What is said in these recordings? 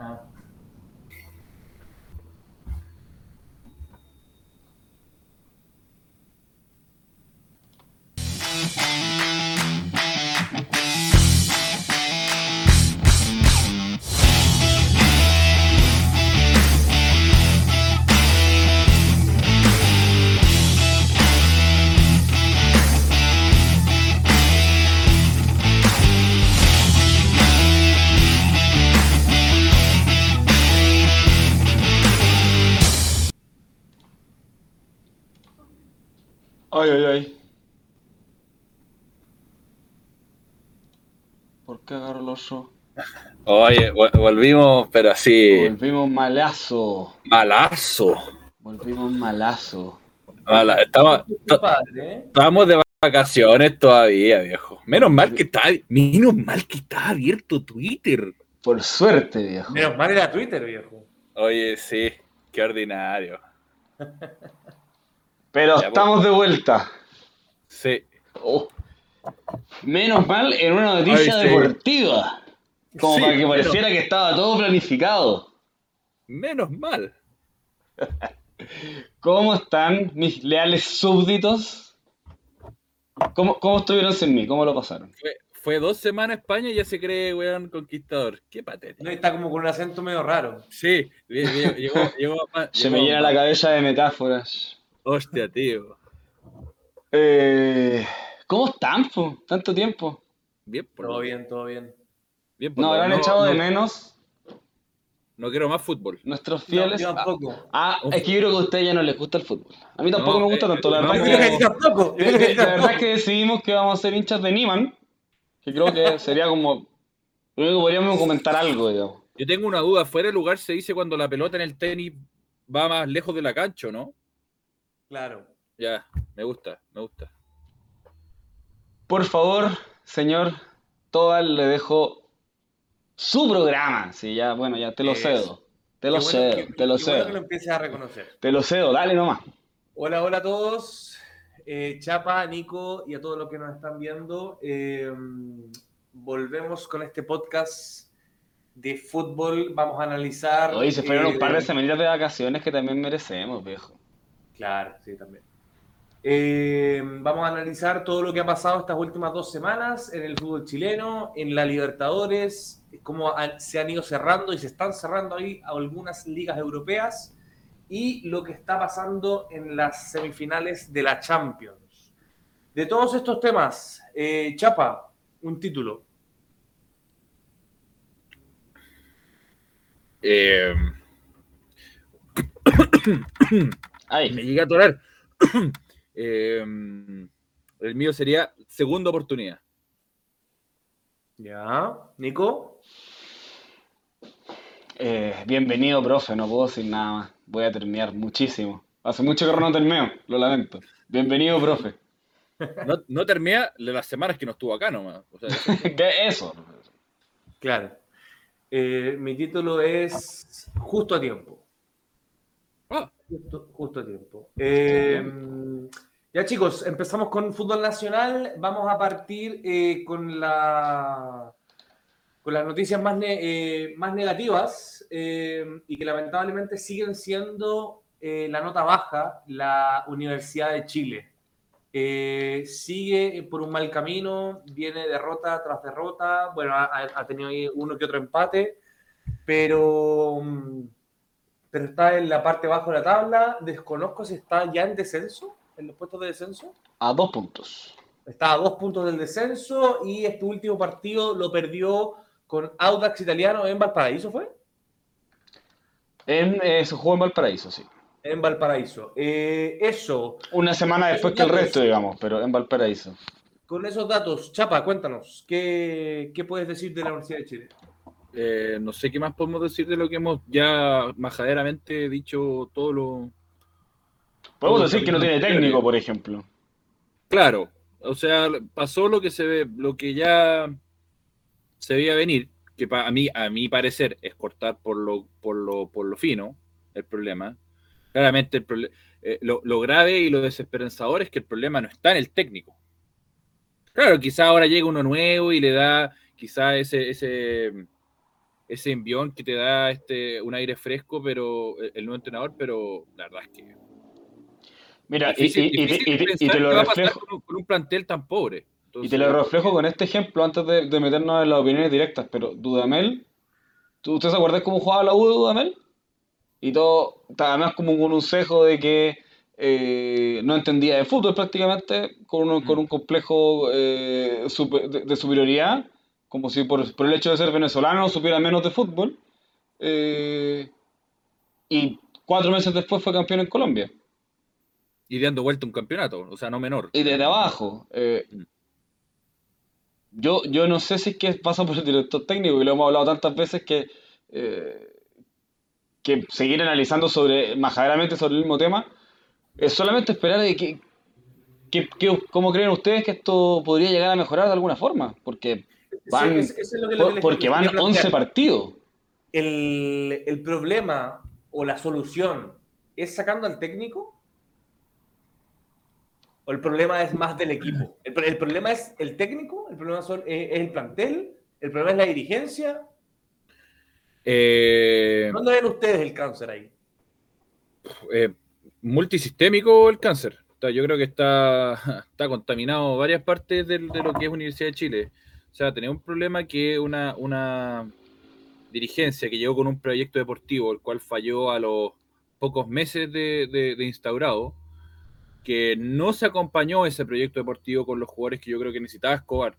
Ah. Oye, vol- volvimos, pero así, Volvimos malazo. malazo. Volvimos malazo. Mala- Estamos, ¿eh? estamos de vacaciones todavía, viejo. Menos mal que está, menos mal que está abierto Twitter. Por suerte, viejo. Menos mal era Twitter, viejo. Oye, sí, qué ordinario. Pero Ya, estamos de vuelta. Sí. Oh. Menos mal en una noticia Ay, sí. deportiva. Como Sí, para que pareciera que estaba todo planificado. Menos mal. ¿Cómo están mis leales súbditos? ¿Cómo, cómo estuvieron sin mí? ¿Cómo lo pasaron? Fue, fue dos semanas a España y ya se cree, weón, conquistador. Qué patético. No, Está como con un acento medio raro. Sí, lle- lle- llegó, llegó, a- Se llegó me a- llena la cabeza de metáforas. Hostia, tío. Eh, ¿Cómo están, po? Tanto tiempo. Bien por Todo bien, todo bien. Bien Nos lo- habrán no- echado de no- menos No quiero más fútbol. nuestros No, fieles. yo Ah, tampoco. Ah, es que yo creo que a ustedes ya no les gusta el fútbol. A mí tampoco No, me gusta eh, tanto. La verdad, creo que tampoco. creo la verdad es que decidimos que vamos a ser hinchas de Niman. Que creo que sería como. Único que podríamos comentar algo, digamos. Yo tengo una duda. Fuera de lugar se dice cuando la pelota en el tenis va más lejos de la cancha, ¿o ¿no? Claro. Ya, me gusta, me gusta. Por favor, señor Tobal, le dejo su programa. Sí, ya, bueno, ya te lo Eso. cedo. Te lo bueno cedo, que- te lo qué bueno que lo cedo. empieces a reconocer. Te lo cedo, dale nomás. Hola, hola a todos. Eh, Chapa, Nico y a todos los que nos están viendo. Eh, volvemos con este podcast de fútbol. Vamos a analizar. Hoy se fueron eh, un par de semanitas de vacaciones que también merecemos, viejo. Claro, sí, también. Eh, vamos a analizar todo lo que ha pasado estas últimas dos semanas en el fútbol chileno, en la Libertadores, cómo han- se han ido cerrando y se están cerrando ahí algunas ligas europeas y lo que está pasando en las semifinales de la Champions. De todos estos temas, eh, Chapa, un título. Eh, me Ay, llegué a atorar. Eh, el mío sería segunda oportunidad. Ya, Nico. eh, bienvenido, profe, no puedo decir nada más. Voy a terminar muchísimo. Hace mucho que no termino, lo lamento. Bienvenido, profe. No, no termina de las semanas que no estuvo acá nomás. O sea, ¿Qué es eso? Claro. Eh, mi título es Justo a tiempo. ah, Justo, justo a tiempo. Eh, ya chicos, empezamos con fútbol nacional. Vamos a partir eh, con la con las noticias más, eh, negativas eh, y que lamentablemente siguen siendo la nota baja la Universidad de Chile. Sigue por un mal camino, viene derrota tras derrota. Bueno, ha tenido ahí uno que otro empate, pero, mm, pero está en la parte baja de la tabla. Desconozco si está ya en descenso, en los puestos de descenso. A dos puntos. Está a dos puntos del descenso y este último partido lo perdió con Audax Italiano en Valparaíso, ¿fue? En, eh, se jugó en Valparaíso, sí. En Valparaíso. Eh, eso, Una semana después que el resto, digamos, pero en Valparaíso. con esos datos, Chapa, cuéntanos, ¿qué, qué puedes decir de la Universidad de Chile? eh, no sé qué más podemos decir de lo que hemos ya majaderamente dicho todo lo. Podemos decir que no tiene técnico, por ejemplo. Claro, o sea, pasó lo que se ve, lo que ya se veía venir, que a mí, a mi parecer, es cortar por lo, por lo, por lo fino el problema. Claramente el eh, lo, lo grave y lo desesperanzador es que el problema no está en el técnico. Claro, quizá ahora llega uno nuevo y le da quizá ese, ese, ese envión que te da este, un aire fresco, pero el nuevo entrenador, pero la verdad es que. Mira, y, te lo reflejo. Con un, plantel tan pobre. y te lo reflejo con este ejemplo antes de, meternos en las opiniones directas, pero Dudamel, ¿usted se acuerda cómo jugaba la U de Dudamel? Y todo, además como con un cejo de que eh, no entendía de fútbol prácticamente, con, con un complejo eh, de, superioridad, como si por, el hecho de ser venezolano supiera menos de fútbol. Eh, y cuatro meses después fue campeón en Colombia. Y dando vuelta un campeonato, o sea, no menor. Y desde abajo. Mm. yo, yo no sé si es que pasa por el director técnico, y lo hemos hablado tantas veces que, que seguir analizando sobre, majadamente sobre el mismo tema, es solamente esperar de que, ¿Cómo creen ustedes que esto podría llegar a mejorar de alguna forma? Porque van, porque van 11 partidos. El, problema o la solución es sacando al técnico? ¿O el problema es más del equipo? ¿El, problema es el técnico? ¿El problema es el plantel? ¿El problema es la dirigencia? Eh, ¿Dónde ven ustedes el cáncer ahí? Eh, multisistémico el cáncer. Yo creo que está, está contaminado varias partes de, lo que es Universidad de Chile. O sea, tenemos un problema que una, una dirigencia que llegó con un proyecto deportivo, el cual falló a los pocos meses de, instaurado, que no se acompañó ese proyecto deportivo con los jugadores que yo creo que necesitaba Escobar.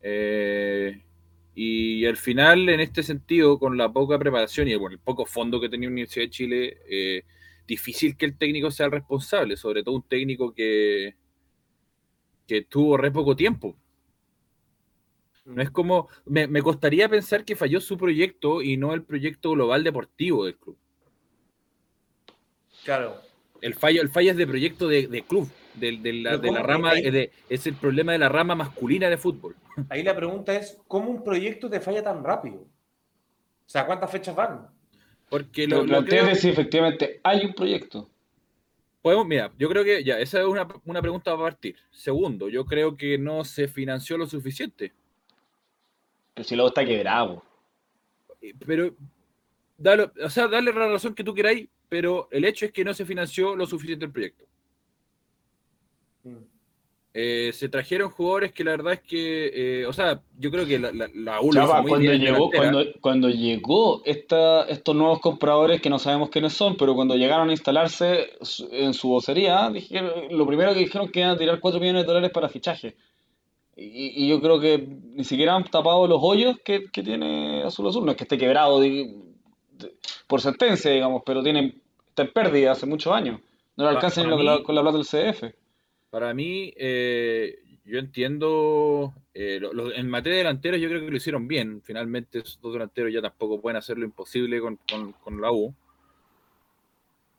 Eh, y al final, en este sentido, con la poca preparación y el poco fondo que tenía Universidad de Chile, eh, difícil que el técnico sea el responsable, sobre todo un técnico que, que tuvo re poco tiempo. No es como, me, costaría pensar que falló su proyecto y no el proyecto global deportivo del club. Claro. El fallo, el fallo es de proyecto de, club, de, la, de la, rama, es el problema de la rama masculina de fútbol. Ahí la pregunta es, ¿cómo un proyecto te falla tan rápido? O sea, ¿cuántas fechas van? Porque lo, lo si efectivamente hay un proyecto. Podemos, mira, yo creo que ya, esa es una, una pregunta a partir. Segundo, yo creo que no se financió lo suficiente. Pero si luego está quebrado. Eh, pero, dale, o sea, darle la razón que tú queráis, pero el hecho es que no se financió lo suficiente el proyecto. Mm. Eh, se trajeron jugadores que la verdad es que, eh, o sea, yo creo que la, la, la cuando, llegó, cuando, cuando, llegó esta, estos nuevos compradores que no sabemos quiénes son, pero cuando llegaron a instalarse en su vocería, dijeron, lo primero que dijeron que iban a tirar 4 millones de dólares para fichaje. Y, yo creo que ni siquiera han tapado los hoyos que, que tiene Azul Azul. No es que esté quebrado por sentencia, digamos, pero tiene, está en pérdida hace muchos años. No le alcanza ni con la plata del CF. Para mí, eh, yo entiendo, eh, en materia de delanteros yo creo que lo hicieron bien. Finalmente, esos dos delanteros ya tampoco pueden hacer lo imposible con, la U.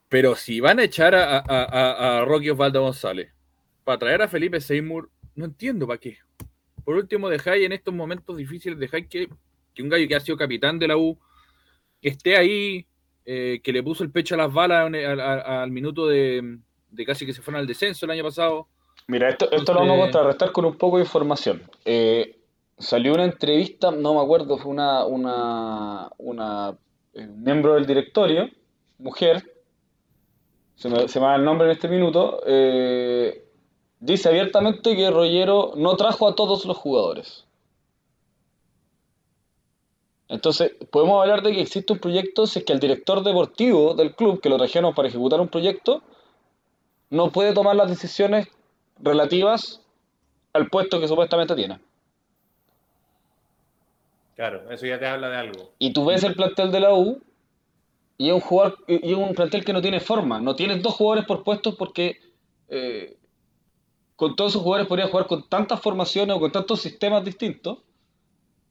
Pero si van a echar a, a, Rocky Osvaldo González para traer a Felipe Seymour, no entiendo para qué. Por último, dejáis en estos momentos difíciles, dejáis que, que un gallo que ha sido capitán de la U, que esté ahí, eh, que le puso el pecho a las balas al minuto de, de casi que se fueron al descenso el año pasado. Mira, esto, esto lo vamos a contrarrestar con un poco de información. Eh, salió una entrevista, no me acuerdo, fue una, una, una eh, miembro del directorio, mujer, se me, se me va el nombre en este minuto, eh, dice abiertamente que Rollero no trajo a todos los jugadores. Entonces, podemos hablar de que existe un proyecto si es que el director deportivo del club, que lo trajeron para ejecutar un proyecto, no puede tomar las decisiones relativas al puesto que supuestamente tiene. Claro, eso ya te habla de algo. Y tú ves el plantel de la U y es un jugador y un plantel que no tiene forma, no tienes dos jugadores por puestos porque eh, con todos esos jugadores podría jugar con tantas formaciones o con tantos sistemas distintos.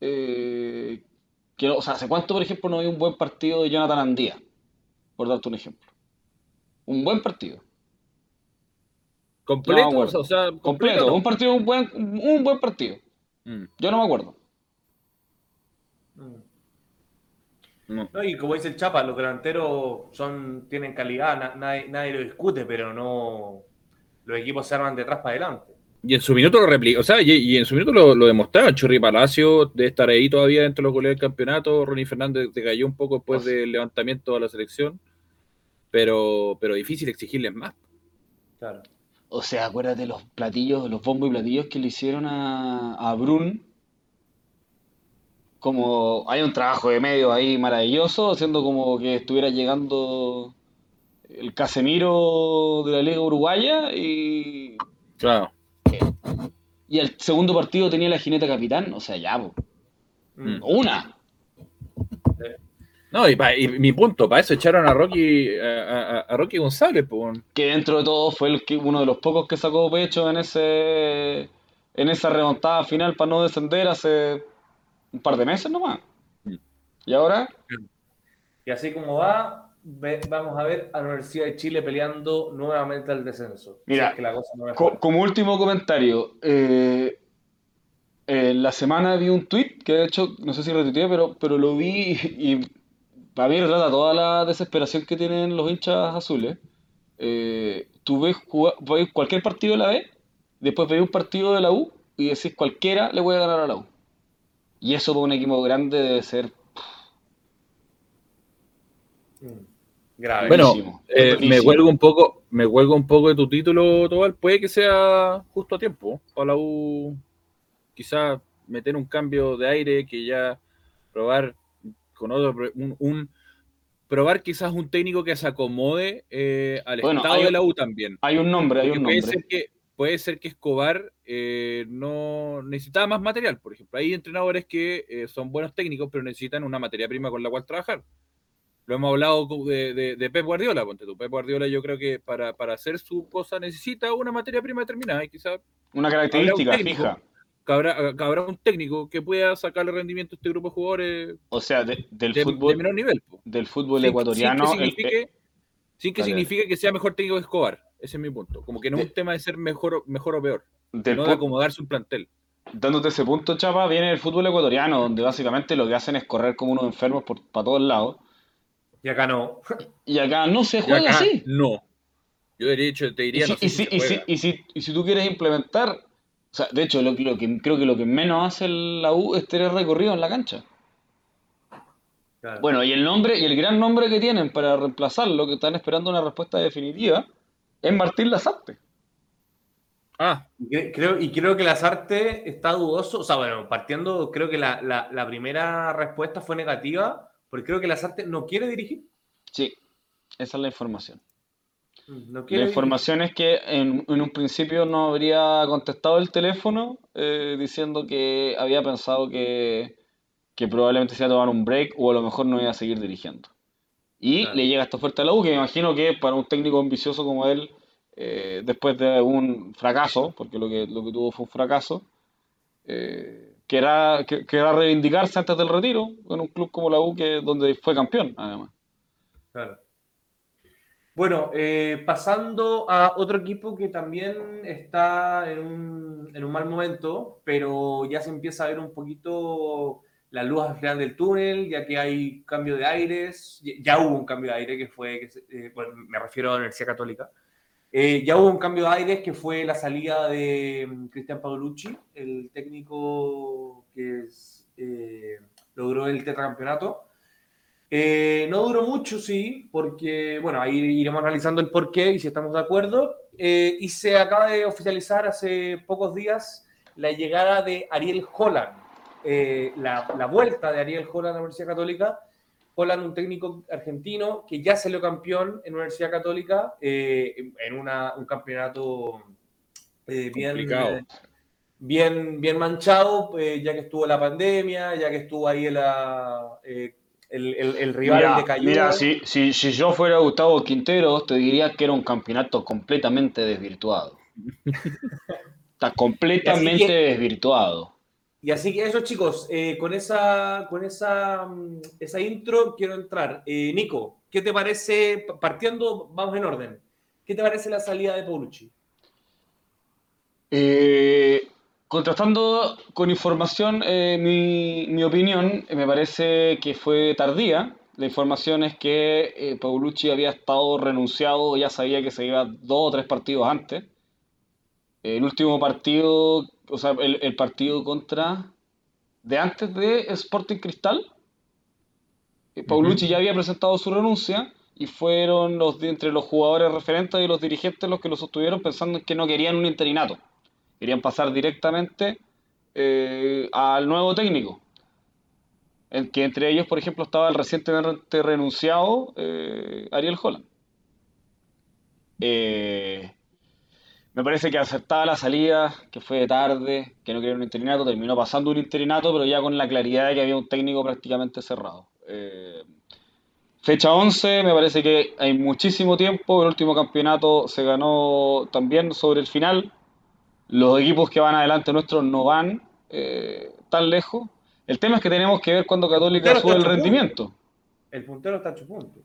Eh, que, o sea, ¿hace cuánto, por ejemplo, no hay un buen partido de Jonathan Andía? Por darte un ejemplo. Un buen partido. ¿Completo? o sea, completo. Un partido, un buen, un buen partido. Mm. Yo no me acuerdo. No. y como dice el Chapa, los delanteros son, tienen calidad, nadie, nadie, lo discute, pero no los equipos se arman detrás para adelante. Y en su minuto lo replicó, o sea, y, y en su minuto lo, lo demostraron. Churri Palacio de estar ahí todavía dentro de los goles del campeonato. Ronnie Fernández te cayó un poco después del levantamiento a la selección. Pero, pero difícil exigirles más. Claro. O sea, acuérdate los platillos, los bombos y platillos que le hicieron a, a Brun. Como hay un trabajo de medio ahí maravilloso, haciendo como que estuviera llegando el Casemiro de la Liga Uruguaya y, Claro. Y el segundo partido tenía la jineta capitán. O sea, ya, po. Mm. una. No, y, pa- y mi punto, para eso echaron a Rocky, a, a- a Rocky González, po, que dentro de todo fue el que, uno de los pocos que sacó pecho en ese en esa remontada final para no descender hace un par de meses nomás. Mm. Y ahora, Y así como va, ve- vamos a ver a la Universidad de Chile peleando nuevamente al descenso. Mira, Si es que la cosa no co- como último comentario, eh, en la semana vi un tweet que de hecho, no sé si retuiteé, pero, pero lo vi y para mí toda la desesperación que tienen los hinchas azules. Eh, tú ves, jugar- ves cualquier partido de la B, después ves un partido de la U y decís cualquiera le voy a ganar a la U. Y eso para un equipo grande debe ser Mm. Grave. Bueno, eh, me cuelgo un poco, me cuelgo un poco de tu título, Tobal. Puede que sea justo a tiempo para la U. Quizás meter un cambio de aire que ya probar con otro un, un- probar quizás un técnico que se acomode eh, al Bueno, estado hay- de la U también. Hay un nombre, hay Porque un puede nombre. ser que puede ser que Escobar eh, no necesitaba más material, por ejemplo. Hay entrenadores que eh, son buenos técnicos, pero necesitan una materia prima con la cual trabajar. Lo hemos hablado de, de- de Pep Guardiola, ponte tú. Pep Guardiola yo creo que para, para hacer su cosa necesita una materia prima determinada y quizás Una característica un técnico. fija. habrá, habrá un técnico que pueda sacarle rendimiento a este grupo de jugadores O sea, de- del de, de fútbol, menor nivel. po. del fútbol Sin- ecuatoriano. Sin que el- signifique, sin que, signifique sea mejor técnico que Escobar. Ese es mi punto. Como que no es un tema de ser mejor, o- mejor o peor, del no de acomodarse un plantel. dándote ese punto, Chapa, viene el fútbol ecuatoriano, donde básicamente lo que hacen es correr como unos enfermos por, para todos lados. Y acá no. Y acá no se juega acá, así. No. Yo de hecho te Y diría, si, no sé y si si- se y si- y si- y si tú quieres implementar, o sea, de hecho, lo, lo que creo que lo que menos hace la U es tener recorrido en la cancha. Claro. Bueno, y el nombre, y el gran nombre que tienen para reemplazarlo, que están esperando una respuesta definitiva, es Martín Lazarte. Ah, Y cre- creo, y creo que Lazarte está dudoso. O sea, bueno, partiendo, creo que la, la- la primera respuesta fue negativa, porque creo que Lazarte no quiere dirigir. Sí, esa es la información. No La información es que en, en un principio no habría contestado el teléfono eh, diciendo que había pensado que, que probablemente se iba a tomar un break o a lo mejor no iba a seguir dirigiendo. Y Claro. le llega esta oferta a la U, que me imagino que para un técnico ambicioso como él, eh, después de un fracaso, porque lo que, lo que tuvo fue un fracaso, eh, querrá, que- querrá reivindicarse antes del retiro en un club como la U, que, donde fue campeón, además. Claro. Bueno, eh, pasando a otro equipo que también está en un, en un mal momento, pero ya se empieza a ver un poquito la luz al final del túnel, ya que hay cambio de aires, ya, ya hubo un cambio de aire que fue, que se- eh, bueno, me refiero a la Universidad Católica, Eh, ya hubo un cambio de aires que fue la salida de mm, Cristian Paolucci, el técnico que es, eh, logró el tetracampeonato. Eh, no duró mucho, sí, porque, bueno, ahí iremos analizando el por qué y si estamos de acuerdo. Eh, y se acaba de oficializar hace pocos días la llegada de Ariel Holland, eh, la, la vuelta de Ariel Holland a la Universidad Católica. Holland, un técnico argentino que ya salió campeón en Universidad Católica eh, en- una- un campeonato eh, bien, eh, bien, bien manchado, eh, ya que estuvo la pandemia, ya que estuvo ahí la, el, el- el rival Mira, de Cayó. mira, si, si, si yo fuera Gustavo Quinteros, te diría que era un campeonato completamente desvirtuado. Está completamente que- desvirtuado. Y así que eso, chicos, eh, con esa, con esa, mm, esa intro quiero entrar. Eh, Nico, ¿qué te parece, partiendo, vamos en orden, ¿qué te parece la salida de Paulucci? Eh, contrastando con información, mi, mi opinión me parece que fue tardía. La información es que Paulucci había estado renunciado, ya sabía que se iba dos o tres partidos antes. El último partido, o sea, el, partido contra. de antes de Sporting Cristal. Eh, Paulucci ya había presentado su renuncia y fueron los entre los jugadores referentes y los dirigentes los que lo sostuvieron pensando en que no querían un interinato. Querían pasar directamente eh, al nuevo técnico. En que entre ellos, por ejemplo, estaba el recientemente renunciado eh, Ariel Holland. Eh, me parece que acertaba la salida, que fue tarde, que no quería un interinato, terminó pasando un interinato, pero ya con la claridad de que había un técnico prácticamente cerrado. Eh, fecha 11, me parece que hay muchísimo tiempo, el último campeonato se ganó también sobre el final, los equipos que van adelante nuestros no van eh, tan lejos. El tema es que tenemos que ver cuando Católica sube el rendimiento. El puntero está a 8 puntos.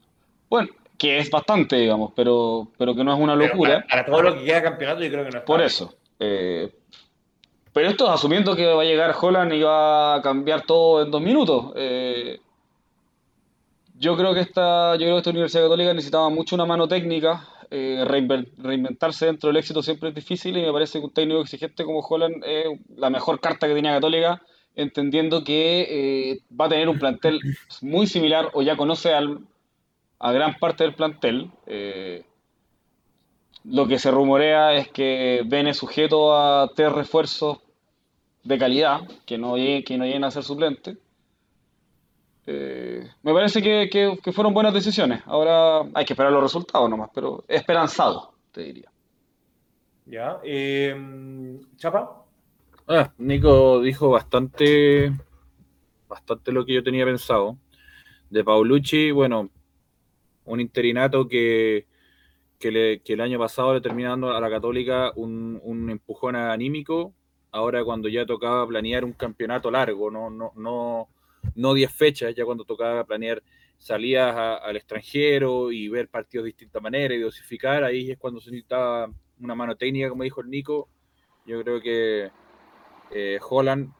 Bueno, que es bastante, digamos, pero, pero que no es una locura. Para, todo lo que queda campeonato, yo creo que no es Por eso. Eh, pero esto es asumiendo que va a llegar Holland y va a cambiar todo en dos minutos. Eh, yo creo que esta, yo creo que esta Universidad Católica necesitaba mucho una mano técnica. Eh, reinventarse dentro del éxito siempre es difícil y me parece que un técnico exigente como Holland es la mejor carta que tenía Católica, entendiendo que va a tener un plantel muy similar o ya conoce al, a gran parte del plantel. Eh, lo que se rumorea es que Bene sujeto a tres refuerzos de calidad, que no, que no lleguen a ser suplente. Eh, me parece que, fueron buenas decisiones. Ahora hay que esperar los resultados nomás, pero esperanzado, te diría. Ya. Eh, Chapa. Ah, Nico dijo bastante, bastante lo que yo tenía pensado. De Paulucci, bueno, un interinato que, el año pasado le termina a la Católica un, empujón anímico. Ahora cuando ya tocaba planear un campeonato largo, no, no, no, no 10 fechas, ya cuando tocaba planear salidas al extranjero y ver partidos de distinta manera y dosificar, ahí es cuando se necesitaba una mano técnica, como dijo el Nico. Yo creo que eh, Holland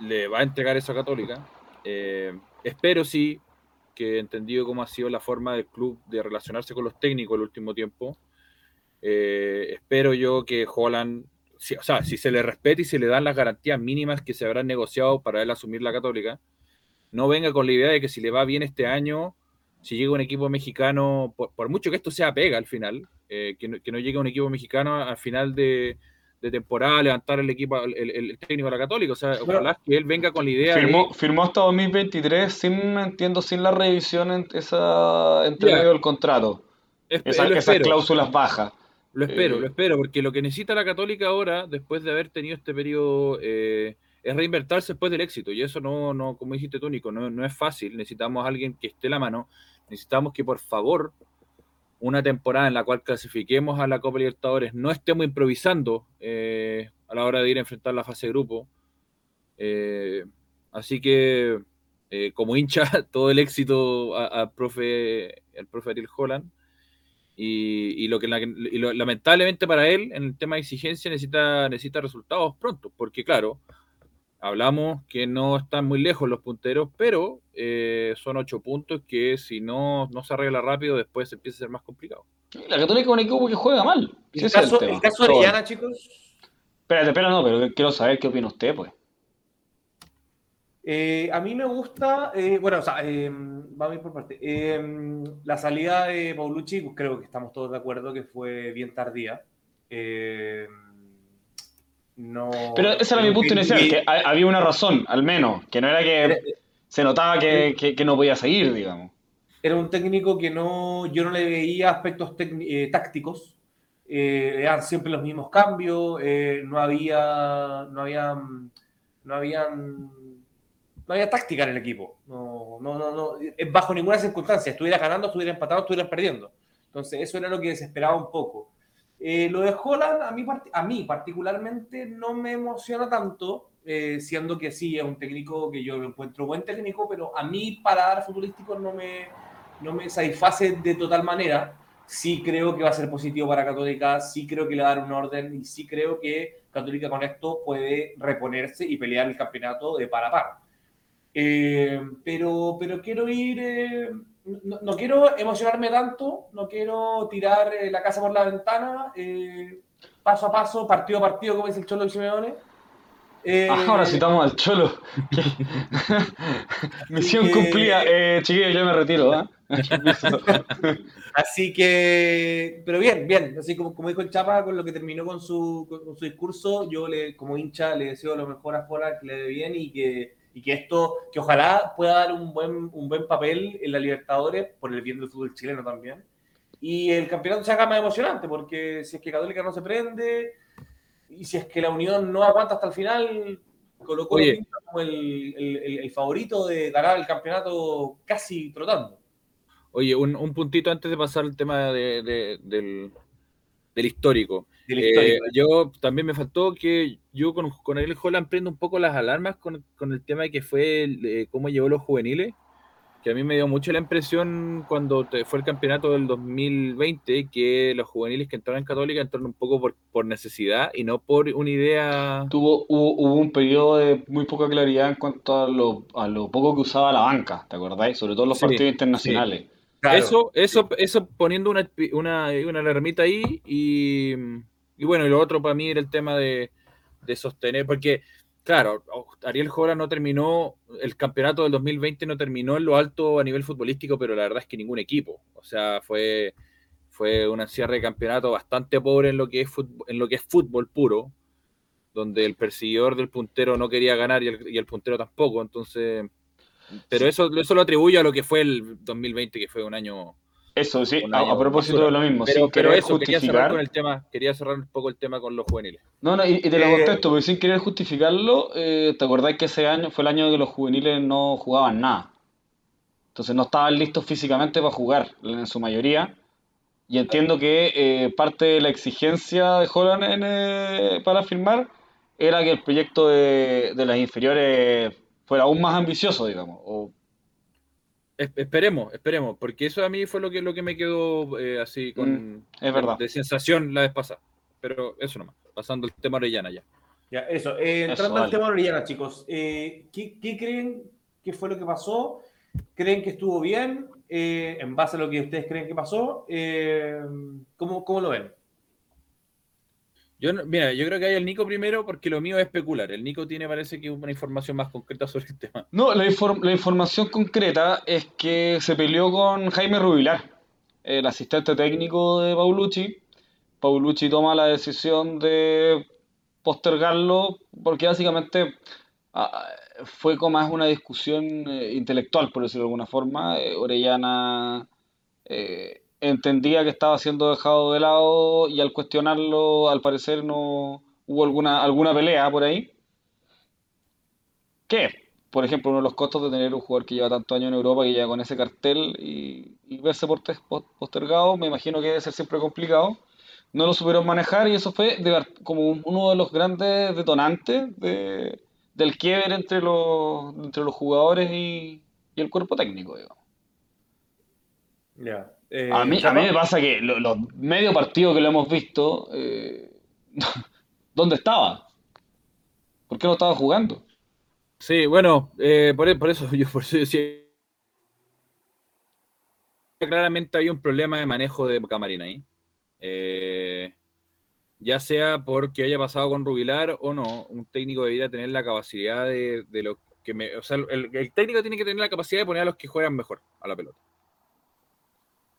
le va a entregar eso a Católica. Eh, espero sí he entendido cómo ha sido la forma del club de relacionarse con los técnicos el último tiempo, eh, espero yo que Holland, o sea, si se le respeta y se le dan las garantías mínimas que se habrán negociado para él asumir la católica, no venga con la idea de que si le va bien este año, si llega un equipo mexicano, por, mucho que esto sea pega al final, eh, que, no, que, no, llegue un equipo mexicano al final de, de temporada, levantar el equipo, el, técnico de la Católica. O sea, ojalá que él venga con la idea. Firmó, firmó hasta 2023 sin, entiendo, sin la revisión en esa, entre medio del contrato. esas cláusulas bajas. Lo espero, eh, lo espero, porque lo que necesita la Católica ahora, después de haber tenido este periodo, eh, es reinvertirse después del éxito. Y eso no, no como dijiste tú, Nico, no, no es fácil. Necesitamos a alguien que esté la mano. Necesitamos que, por favor, una temporada en la cual clasifiquemos a la Copa Libertadores, no estemos improvisando eh, a la hora de ir a enfrentar la fase de grupo. Eh, así que, eh, como hincha, todo el éxito al profe, el profe Ariel Holland. Y, lo que lamentablemente para él, en el tema de exigencia, necesita, necesita resultados pronto, porque claro, hablamos que no están muy lejos los punteros, pero eh, son ocho puntos que si no, no se arregla rápido, después empieza a ser más complicado. La Católica es un equipo que juega mal. ¿El, caso, el, caso, de Orellana, chicos? Espérate, espérate, no, pero quiero saber qué opina usted, pues. Eh, a mí me gusta, eh, bueno, o sea, vamos a ir por parte. la salida de Paulucci, creo que estamos todos de acuerdo que fue bien tardía. Eh, pero ese era mi punto inicial, que había una razón, al menos, que no era que se notaba que, no podía seguir, digamos. Era un técnico que no, yo no le veía aspectos eh, tácticos, eh, eran siempre los mismos cambios, eh, no había, no había, no había, no había táctica en el equipo, no, no, no, no, bajo ninguna circunstancia, estuviera ganando, estuviera empatado, estuviera perdiendo. Entonces, eso era lo que desesperaba un poco. Eh, lo de Holland, a mí, a mí particularmente, no me emociona tanto, eh, siendo que sí, es un técnico que yo encuentro buen técnico, pero a mí para dar futbolístico no me, no me satisface de total manera. Sí creo que va a ser positivo para Católica, sí creo que le va a dar un orden y sí creo que Católica con esto puede reponerse y pelear el campeonato de par a par. Eh, pero, pero quiero ir no, quiero emocionarme tanto, no quiero tirar eh, la casa por la ventana. Eh, paso a paso, partido a partido, como dice el Cholo Simeone. Eh, ah, ahora citamos al Cholo. Misión cumplida. Eh, chiquillos, yo me retiro. ¿eh? Así que, pero bien, bien. Así como, como dijo el Chapa, con lo que terminó con su, con su discurso, yo le, como hincha le deseo lo mejor a Fora, que le dé bien y que, y que esto, que ojalá pueda dar un buen, un buen papel en la Libertadores, por el bien del fútbol chileno también. Y el campeonato se haga más emocionante, porque si es que Católica no se prende, y si es que la Unión no aguanta hasta el final, colocó como el, el, el, favorito de ganar el campeonato casi trotando. Oye, un, un puntito antes de pasar al tema de, de, del, del, histórico. Eh, yo también me faltó que yo con, con el Holland prendo un poco las alarmas con, con el tema de que fue el, cómo llevó los juveniles que a mí me dio mucho la impresión cuando fue el campeonato del 2020 que los juveniles que entraron en Católica entraron un poco por, por necesidad y no por una idea. Tuvo, hubo, un periodo de muy poca claridad en cuanto a lo, a lo poco que usaba la banca, ¿te acordáis? Sobre todo los partidos internacionales. Eso, eso, eso poniendo una, una, una alarmita ahí y, y bueno, y lo otro para mí era el tema de, de sostener, porque claro, Ariel Jora no terminó, el campeonato del 2020 no terminó en lo alto a nivel futbolístico, pero la verdad es que ningún equipo. O sea, fue, fue un cierre de campeonato bastante pobre en lo, que es fútbol, en lo que es fútbol puro, donde el perseguidor del puntero no quería ganar y el, puntero tampoco. Entonces, pero eso, eso lo atribuyo a lo que fue el 2020, que fue un año eso, sí, a, propósito de lo mismo. Pero, eso, quería cerrar con el tema, quería cerrar un poco el tema con los juveniles. No, no, y, te lo eh, contesto, porque sin querer justificarlo, eh, ¿te acordás que ese año fue el año que los juveniles no jugaban nada? Entonces no estaban listos físicamente para jugar, en su mayoría. Y entiendo que eh, parte de la exigencia de Holland para firmar era que el proyecto de, de las inferiores fuera aún más ambicioso, digamos, o Esperemos, esperemos, porque eso a mí fue lo que, lo que me quedó eh, así con mm, es verdad. De, sensación la vez pasada. Pero eso nomás, pasando el tema Orellana ya. Ya, eso. Eh, entrando al tema Orellana, chicos, eh, ¿qué, creen que fue lo que pasó? ¿Creen que estuvo bien? en base a lo que ustedes creen que pasó, ¿cómo, ¿cómo lo ven? Yo, mira, yo creo que hay el Nico primero porque lo mío es especular. El Nico tiene, parece que una información más concreta sobre el tema. No, la, la información concreta es que se peleó con Jaime Rubilar, el asistente técnico de Paulucci. Paulucci toma la decisión de postergarlo porque básicamente ah, fue como más una discusión eh, intelectual, por decirlo de alguna forma. Eh, Orellana eh, entendía que estaba siendo dejado de lado y al cuestionarlo, al parecer no hubo alguna, alguna pelea por ahí. ¿Qué? Por ejemplo, uno de los costos de tener un jugador que lleva tantos años en Europa, que llega con ese cartel y, verse postergado, me imagino que debe ser siempre complicado. No lo supieron manejar y eso fue como uno de los grandes detonantes de, del quiebre entre los, entre los jugadores y, y el cuerpo técnico, digamos. Ya. Eh, a, mí, a mí me pasa que los medio partidos que lo hemos visto, eh, ¿dónde estaba? ¿Por qué no estaba jugando? Sí, bueno, eh, por, eso yo por eso decía claramente hay un problema de manejo de Camarina ahí. ya sea porque haya pasado con Rubilar o no, un técnico debería tener la capacidad de, lo que me. O sea, el técnico tiene que tener la capacidad de poner a los que juegan mejor a la pelota.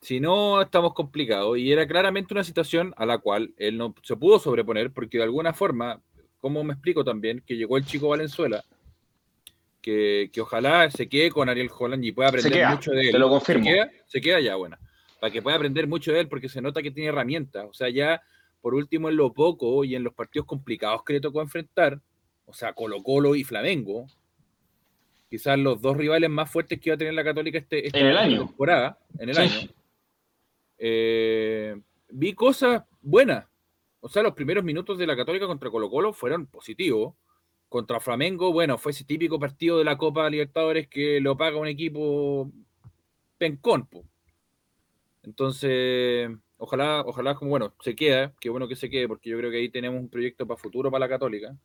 Si no, estamos complicados. Y era claramente una situación a la cual él no se pudo sobreponer, porque de alguna forma, como me explico también, que llegó el chico Valenzuela, que, ojalá se quede con Ariel Holland y pueda aprender mucho de él. Te lo confirmo. Se queda, ya, bueno. Para que pueda aprender mucho de él, porque se nota que tiene herramientas. O sea, ya por último, en lo poco y en los partidos complicados que le tocó enfrentar, o sea, Colo Colo y Flamengo, quizás los dos rivales más fuertes que iba a tener la Católica este, en el año. temporada, en el año eh, vi cosas buenas. O sea, los primeros minutos de la Católica contra Colo Colo fueron positivos. Contra Flamengo, bueno, fue ese típico partido de la Copa Libertadores que lo paga un equipo pencón. Entonces, ojalá, ojalá, como bueno, se queda, qué bueno que se quede, porque yo creo que ahí tenemos un proyecto para futuro para la Católica.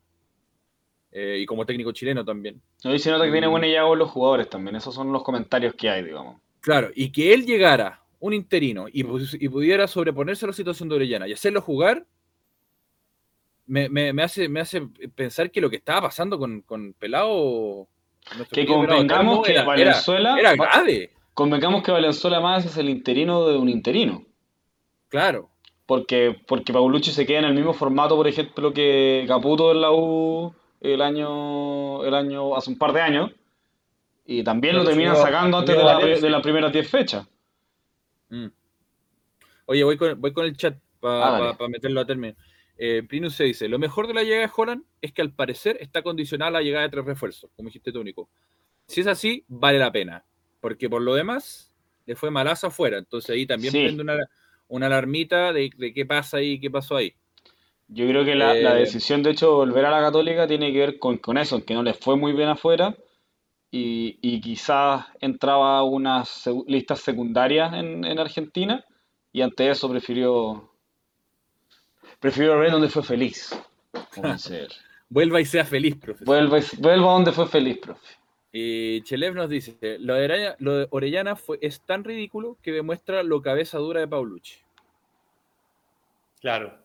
Eh, y como técnico chileno también. No, y se nota que tiene buena idea con los jugadores también, esos son los comentarios que hay, digamos. Claro, y que él llegara un interino y, pudiera sobreponerse a la situación de Orellana y hacerlo jugar, me, me, me hace, me hace pensar que lo que estaba pasando con, con Pelado. Que Pelado convengamos que era, Valenzuela. era, era va- grave. Convengamos que Valenzuela más es el interino de un interino. Claro. Porque, porque Paulucci se queda en el mismo formato, por ejemplo, que Caputo en la U el año, el año, hace un par de años. Y también lo terminan sacando antes de, la- de las primeras 10 fechas. Mm. Oye, voy con, voy con el chat Ah, para meterlo a término. Eh, Plinus se dice: Lo mejor de la llegada de Holland es que al parecer está condicionada a la llegada de tres refuerzos, como dijiste tú, Nico. Si es así, vale la pena. Porque por lo demás, le fue malazo afuera. Entonces ahí también Sí. prende una, una alarmita de, de qué pasa ahí, qué pasó ahí. Yo creo que la, la Eh, decisión, de hecho, de volver a la Católica tiene que ver con, con eso, que no les fue muy bien afuera y, y quizás entraba a unas listas secundarias en, en Argentina y ante eso prefirió prefirió ver donde fue feliz. Vuelva y sea feliz, profesor. Vuelva, vuelva donde fue feliz, profe. Y Chelev nos dice: Lo de, Araya- lo de Orellana fue, es tan ridículo que demuestra lo cabeza dura de Paulucci. Claro.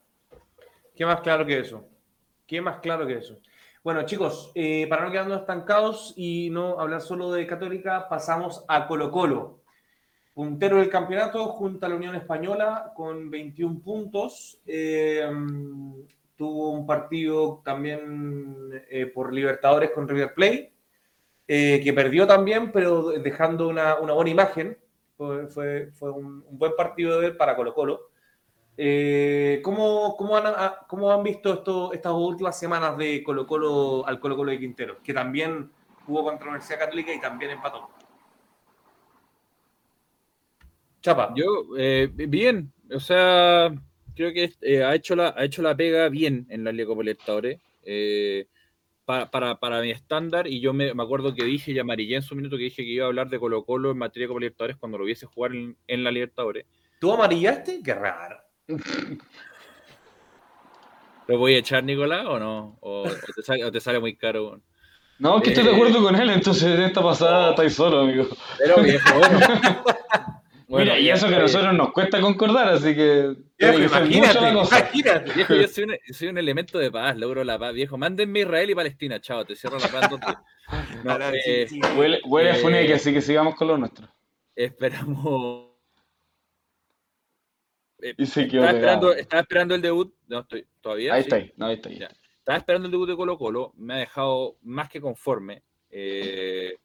¿Qué más claro que eso? ¿Qué más claro que eso? Bueno, chicos, eh, para no quedarnos estancados y no hablar solo de Católica, pasamos a Colo Colo. Puntero del campeonato junto a la Unión Española con 21 puntos. Eh, tuvo un partido también eh, por Libertadores con River Plate, que perdió también, pero dejando una, buena imagen. Fue, un buen partido de ver para Colo Colo. Eh, ¿cómo, cómo, han, a- cómo han visto esto, estas últimas semanas de Colo Colo al Colo Colo de Quintero? Que también jugó contra la Universidad Católica y también empató. Chapa. Yo, eh, bien, o sea, creo que eh, ha, hecho la, ha hecho la pega bien en la Liga Copa Libertadores. eh, pa- para, para mi estándar, y yo me, me acuerdo que dije, y amarillé en su minuto, que dije que iba a hablar de Colo Colo en materia de Copa Libertadores cuando lo viese jugar en, en la Libertadores. ¿Tú amarillaste? Qué raro. ¿Lo voy a echar, Nicolás, o no? ¿O, o te, sale, o te sale muy caro? No, es que estoy de Eh. acuerdo con él, entonces en esta pasada estáis solo, amigo. Pero viejo, bueno. Bueno, Mira, y eso que a eh, nosotros nos cuesta concordar, así que mucha imagínate, imagínate. Viejo, yo soy un, soy un elemento de paz, logro la paz. Viejo, mándenme Israel y Palestina, chao, te cierro la paz. No, eh. Huele, huele a Eh, Funeque, así que sigamos con lo nuestro. esperamos. Eh, Y quedó estaba, esperando, pegado. estaba esperando el debut. No, estoy todavía. Ahí sí. no, ahí está. ahí. Ya. Estaba esperando el debut de Colo Colo. Me ha dejado más que conforme. Eh,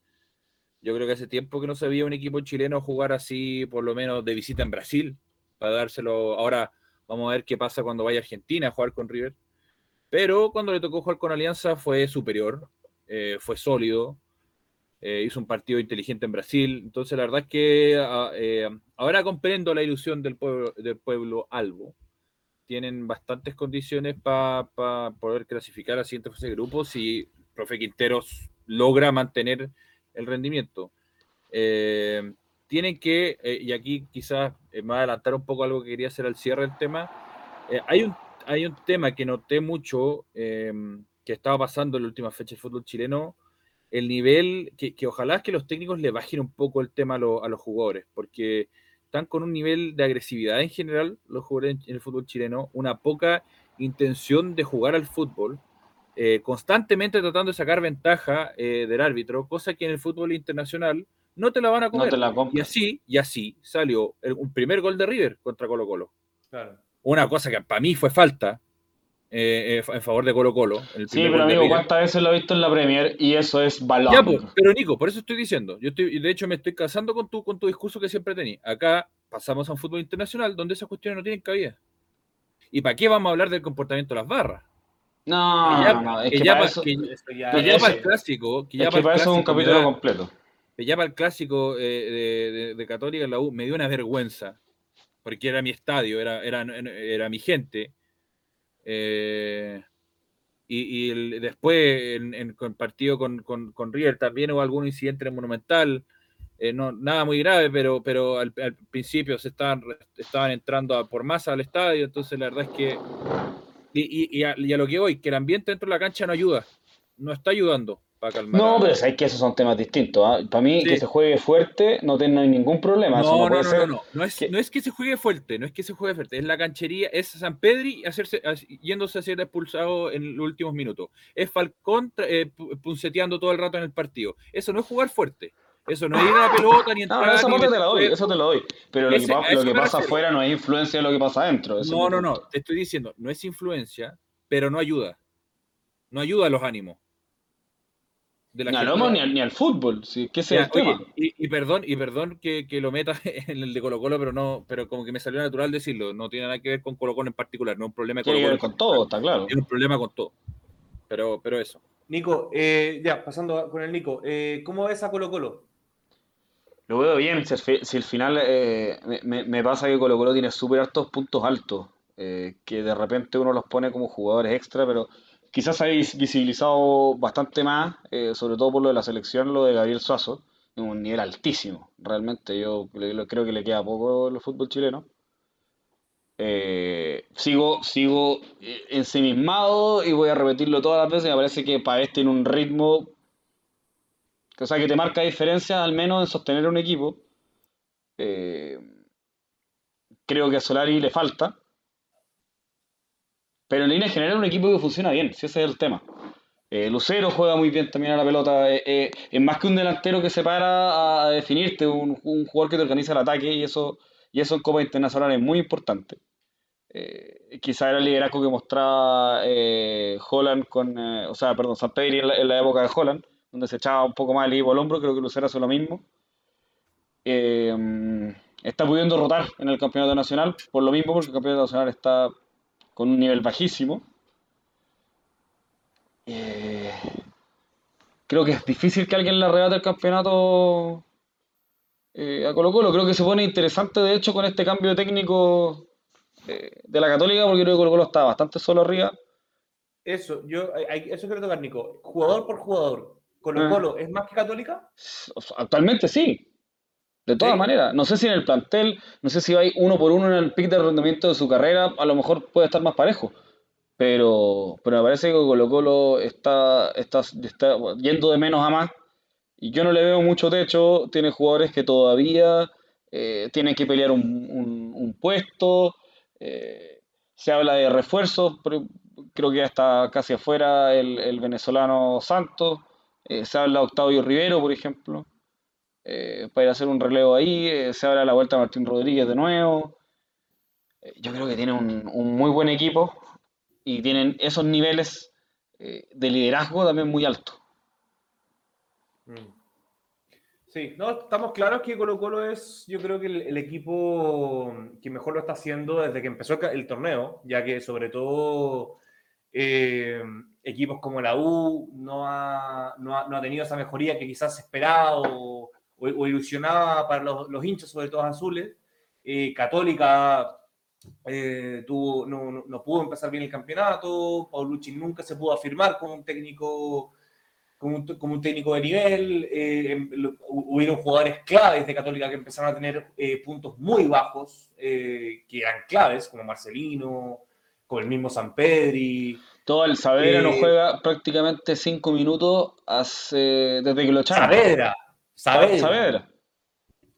yo creo que hace tiempo que no se veía un equipo chileno jugar así, por lo menos de visita en Brasil, para dárselo. Ahora vamos a ver qué pasa cuando vaya a Argentina a jugar con River. Pero cuando le tocó jugar con Alianza fue superior, eh, fue sólido, eh, hizo un partido inteligente en Brasil. Entonces, la verdad es que ah, eh, ahora comprendo la ilusión del pueblo, del pueblo albo. Tienen bastantes condiciones para poder clasificar a siguiente fase de grupos si profe Quinteros logra mantener el rendimiento. Eh, tienen que, eh, y aquí quizás eh, me voy a adelantar un poco algo que quería hacer al cierre del tema. Eh, hay, un, hay un tema que noté mucho que estaba pasando en la última fecha del fútbol chileno, el nivel, que, que ojalá que los técnicos le bajen un poco el tema a, lo- a los jugadores, porque están con un nivel de agresividad en general los jugadores en, en el fútbol chileno, una poca intención de jugar al fútbol, eh, constantemente tratando de sacar ventaja eh, del árbitro, cosa que en el fútbol internacional no te la van a No comer. te la Y así, y así salió el- un primer gol de River contra Colo Colo. Claro. Una cosa que para mí fue falta eh, eh, en favor de Colo Colo. El Sí, pero amigo. ¿cuántas veces lo he visto en la Premier? Y eso es balón. Ya, pues, pero Nico, por eso estoy diciendo. Yo estoy, de hecho me estoy casando con tu, con tu discurso que siempre tenías. Acá pasamos a un fútbol internacional donde esas cuestiones no tienen cabida. ¿Y para qué vamos a hablar del comportamiento de las barras? No, Que ya- no, es que ya para el clásico, que ya es que para eso es un capítulo da- completo. que ya para el clásico eh, de, de- de Católica en la U me dio una vergüenza, porque era mi estadio, era, era, era mi gente. Eh, y, después en, en- el partido con, con, River también hubo algún incidente en el Monumental. eh, no, nada muy grave, pero, pero al, principio se estaban, entrando por masa al estadio, entonces la verdad es que... Y- y a, y a lo que voy, que el ambiente dentro de la cancha no ayuda, no está ayudando calmar. No, a- pero sabes que esos son temas distintos. ¿ah? Para mí, Sí. que se juegue fuerte no tiene no hay ningún problema. Eso No, no, puede no, ser- no, no. No es, que- no es que se juegue fuerte, no es que se juegue fuerte, es la canchería, es San Pedri hacerse, yéndose a ser expulsado en los últimos minutos. Es Falcón eh, pu- punceteando todo el rato en el partido. Eso no es jugar fuerte. Eso no es ir a la pelota ni No, entrar. esa ni parte te la doy, eso te lo doy. Pero lo Ese- que, pa- lo pasa afuera no es influencia de lo que pasa adentro. No, no, no. Te estoy diciendo, no es influencia, pero no ayuda. No ayuda a los ánimos. De la Ni al gente. lomo ni al, ni al fútbol, sí, que es el tema. oye, y, y perdón, y perdón que, que lo meta en el de Colo Colo, pero no, pero como que me salió natural decirlo, no tiene nada que ver con Colo Colo en particular, no es un problema Colo Colo, con todo, está claro. tiene un problema con todo. Pero, pero eso. Nico, eh, ya, pasando con el Nico, eh, ¿cómo ves a Colo Colo? Lo veo bien, si si al final eh, me, me- me pasa que Colo Colo tiene súper altos puntos altos, eh, que de repente uno los pone como jugadores extra, pero quizás vis- visibilizado bastante más, eh, sobre todo por lo de la selección, lo de Gabriel Suazo, en un nivel altísimo, realmente yo creo que le queda poco al fútbol chileno. Eh, sigo, sigo eh, ensimismado y voy a repetirlo todas las veces, me parece que Pavés tiene un ritmo o sea, que te marca diferencia al menos en sostener un equipo. Creo que a Solari le falta. Pero en línea general es un equipo que funciona bien, si ese es el tema. Eh, Lucero juega muy bien también a la pelota. eh, eh, es más que un delantero que se para a definirte, un, un jugador que te organiza el ataque y eso, y eso en Copa Internacional es muy importante. Eh, quizá era el liderazgo que mostraba eh, Holland con, o sea, perdón, San Pedro en en la época de Holland, donde se echaba un poco más el equipo al hombro, creo que Lucero hace lo mismo. Está pudiendo rotar en el campeonato nacional, por lo mismo, porque el campeonato nacional está con un nivel bajísimo. Eh, creo que es difícil que alguien le arrebate el campeonato eh, a Colo Colo. Creo que se pone interesante, de hecho, con este cambio técnico eh, de la Católica, porque creo que Colo Colo está bastante solo arriba. Eso, yo, hay- eso quiero tocar, Nico. Jugador por jugador, ¿Colo Colo es más que Católica? Actualmente sí. De todas Sí. maneras, no sé si en el plantel, no sé si va uno por uno en el pic de rendimiento de su carrera, a lo mejor puede estar más parejo. Pero, pero me parece que Colo Colo está, está, está yendo de menos a más. Y yo no le veo mucho techo. Tiene jugadores que todavía eh, tienen que pelear un, un- un puesto. eh, se habla de refuerzos, pero creo que ya está casi afuera el, el venezolano Santos. eh, se habla de Octavio Rivero, por ejemplo eh, para ir a hacer un relevo ahí. eh, se de la vuelta a Martín Rodríguez de nuevo. Eh, yo creo que tiene un, muy buen equipo y tienen esos niveles eh, de liderazgo también muy altos. Mm. Sí, no, estamos claros que Colo Colo es, yo creo que el, equipo que mejor lo está haciendo desde que empezó el torneo, ya que sobre todo equipos como la U no ha, no, ha, no ha tenido esa mejoría que quizás esperaba o, o- o ilusionaba para los, los hinchas, sobre todo azules. Eh, Católica eh, tuvo, no, no- no pudo empezar bien el campeonato, Paulucci nunca se pudo afirmar como un técnico como un, como un técnico de nivel, eh, em- hubieron jugadores claves de Católica que empezaron a tener eh, puntos muy bajos, eh, que eran claves, como Marcelino, como el mismo San Pedri, Todo el Saavedra no juega prácticamente cinco minutos hace, desde que lo echaron. Saavedra, Saavedra. Saavedra.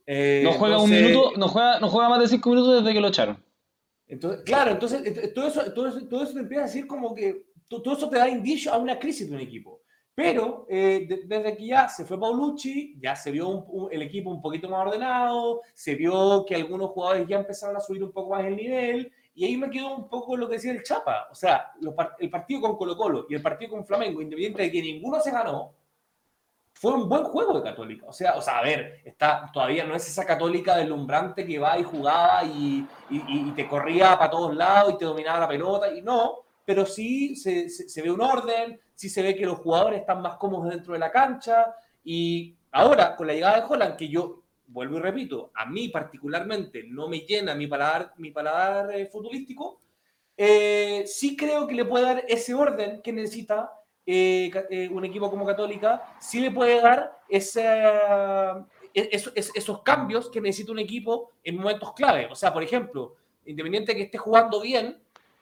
Eh, No juega un entonces- minuto, no juega, no juega más de cinco minutos desde que lo echaron. Entonces, claro, entonces ent- todo eso, todo, eso, todo eso te empieza a decir como que to- todo eso te da indicio a una crisis de un equipo. Pero eh, de- desde que ya se fue Paulucci, ya se vio un- un- el equipo un poquito más ordenado, se vio que algunos jugadores ya empezaron a subir un poco más el nivel, y ahí me quedó un poco lo que decía el Chapa. O sea, los el partido con Colo Colo y el partido con Flamengo, independiente de que ninguno se ganó, fue un buen juego de Católica. O sea, o sea, a ver, está, todavía no es esa Católica deslumbrante que va y jugaba y, y- y te corría para todos lados y te dominaba la pelota. Y no, pero sí se, se- se ve un orden, sí se ve que los jugadores están más cómodos dentro de la cancha. Y ahora, con la llegada de Holland, que yo vuelvo y repito, a mí particularmente no me llena mi paladar, mi paladar eh, futbolístico, eh, sí creo que le puede dar ese orden que necesita eh, eh, un equipo como Católica, sí le puede dar e- eso- es- esos cambios que necesita un equipo en momentos clave. O sea, por ejemplo, independiente de que esté jugando bien,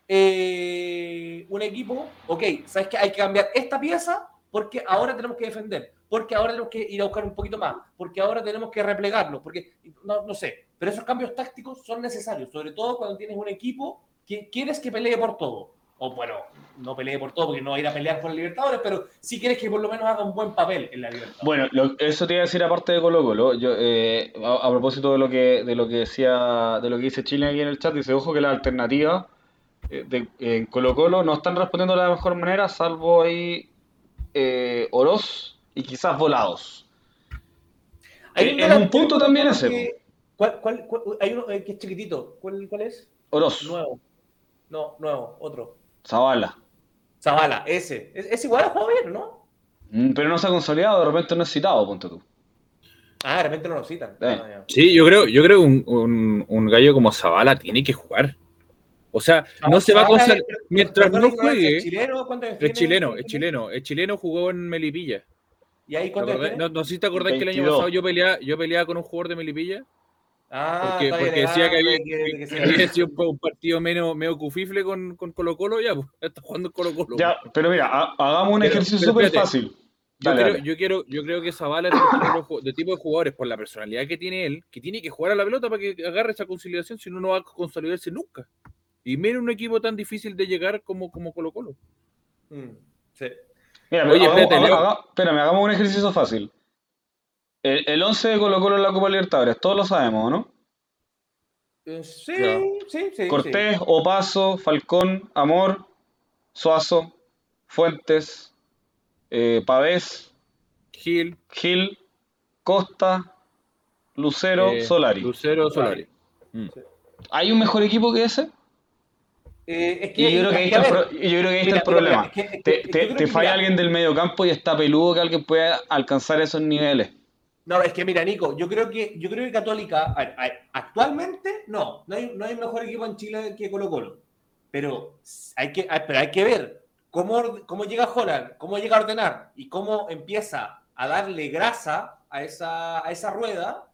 eh, un equipo, ok, ¿sabes que Hay que cambiar esta pieza porque ahora tenemos que defender, porque ahora tenemos que ir a buscar un poquito más, porque ahora tenemos que replegarlo, porque no, no sé, pero esos cambios tácticos son necesarios, sobre todo cuando tienes un equipo que quieres que pelee por todo. O bueno, no pelee por todo porque no va a ir a pelear por la Libertadores, pero sí quieres que por lo menos haga un buen papel en la Libertadores. Bueno, lo- eso te iba a decir aparte de Colo Colo. Yo, eh, a, a propósito de lo que de lo que decía, de lo que dice Chile aquí en el chat, dice, ojo que las alternativas eh, de, en Colo Colo no están respondiendo de la mejor manera, salvo ahí eh, Oroz y quizás Volados. Hay Eh, un punto también ese, ¿Cuál, cuál, cuál- hay uno que es chiquitito. ¿Cuál, cuál es? Oroz, Nuevo. No, nuevo, otro. Zavala. Zavala, ese. Es, es igual a bien, ¿no? Mm, Pero no se ha consolidado, de repente no es citado, ponte tú. Ah, de repente no lo citan. Eh. Ah. Sí, yo creo, yo creo que un, un, un gallo como Zavala tiene que jugar. O sea, no se va a pero- Mientras no juegue. ¿Es chileno? ¿Cuántos años Es chileno, es chileno. Es chileno, jugó en Melipilla. ¿Y ahí años No, no sé si te acordás que el año 22. pasado yo peleaba, yo peleaba con un jugador de Melipilla. Ah, Porque, porque bien, decía que ah, había, que- de que que se- había sido un, partido menos, medio cufifle con, con Colo Colo, ya, pues, está jugando Colo Colo. Ya, pero mira, ha- hagamos un Pero- ejercicio súper fácil. Yo, Dale, creo, dale. yo, quiero, yo creo que Zavala es de tipo, de jugadores, por la personalidad que tiene él, que tiene que jugar a la pelota para que agarre esa consolidación, si no, no va a consolidarse nunca. Y miren un equipo tan difícil de llegar como, como Colo Colo. Mm, sí. Mira, Oye, hagamos, espérate, haga- espérame, hagamos un ejercicio fácil. El, el 11 de Colo Colo en la Copa Libertadores, todos lo sabemos, ¿no? Eh, Sí, sí, sí. Cortés, Opaso, Falcón, Amor, Suazo, Fuentes, eh, Pavés, Gil, Gil, Costa, Lucero, eh, Solari. Lucero, Solari. Mm. ¿Hay un mejor equipo que ese? Eh, es Y que, yo creo que ahí está el, pro- yo creo que ahí está mira, el problema. mira, es que- es que- Te, te- te falla alguien del medio campo y está peludo que alguien pueda alcanzar esos niveles. No, es que mira, Nico, yo creo que, yo creo que Católica, a ver, a- actualmente, no, no hay, no hay mejor equipo en Chile que Colo Colo. Pero hay que, pero hay que ver cómo, cómo llega Holland, cómo llega a ordenar y cómo empieza a darle grasa a esa, a esa rueda.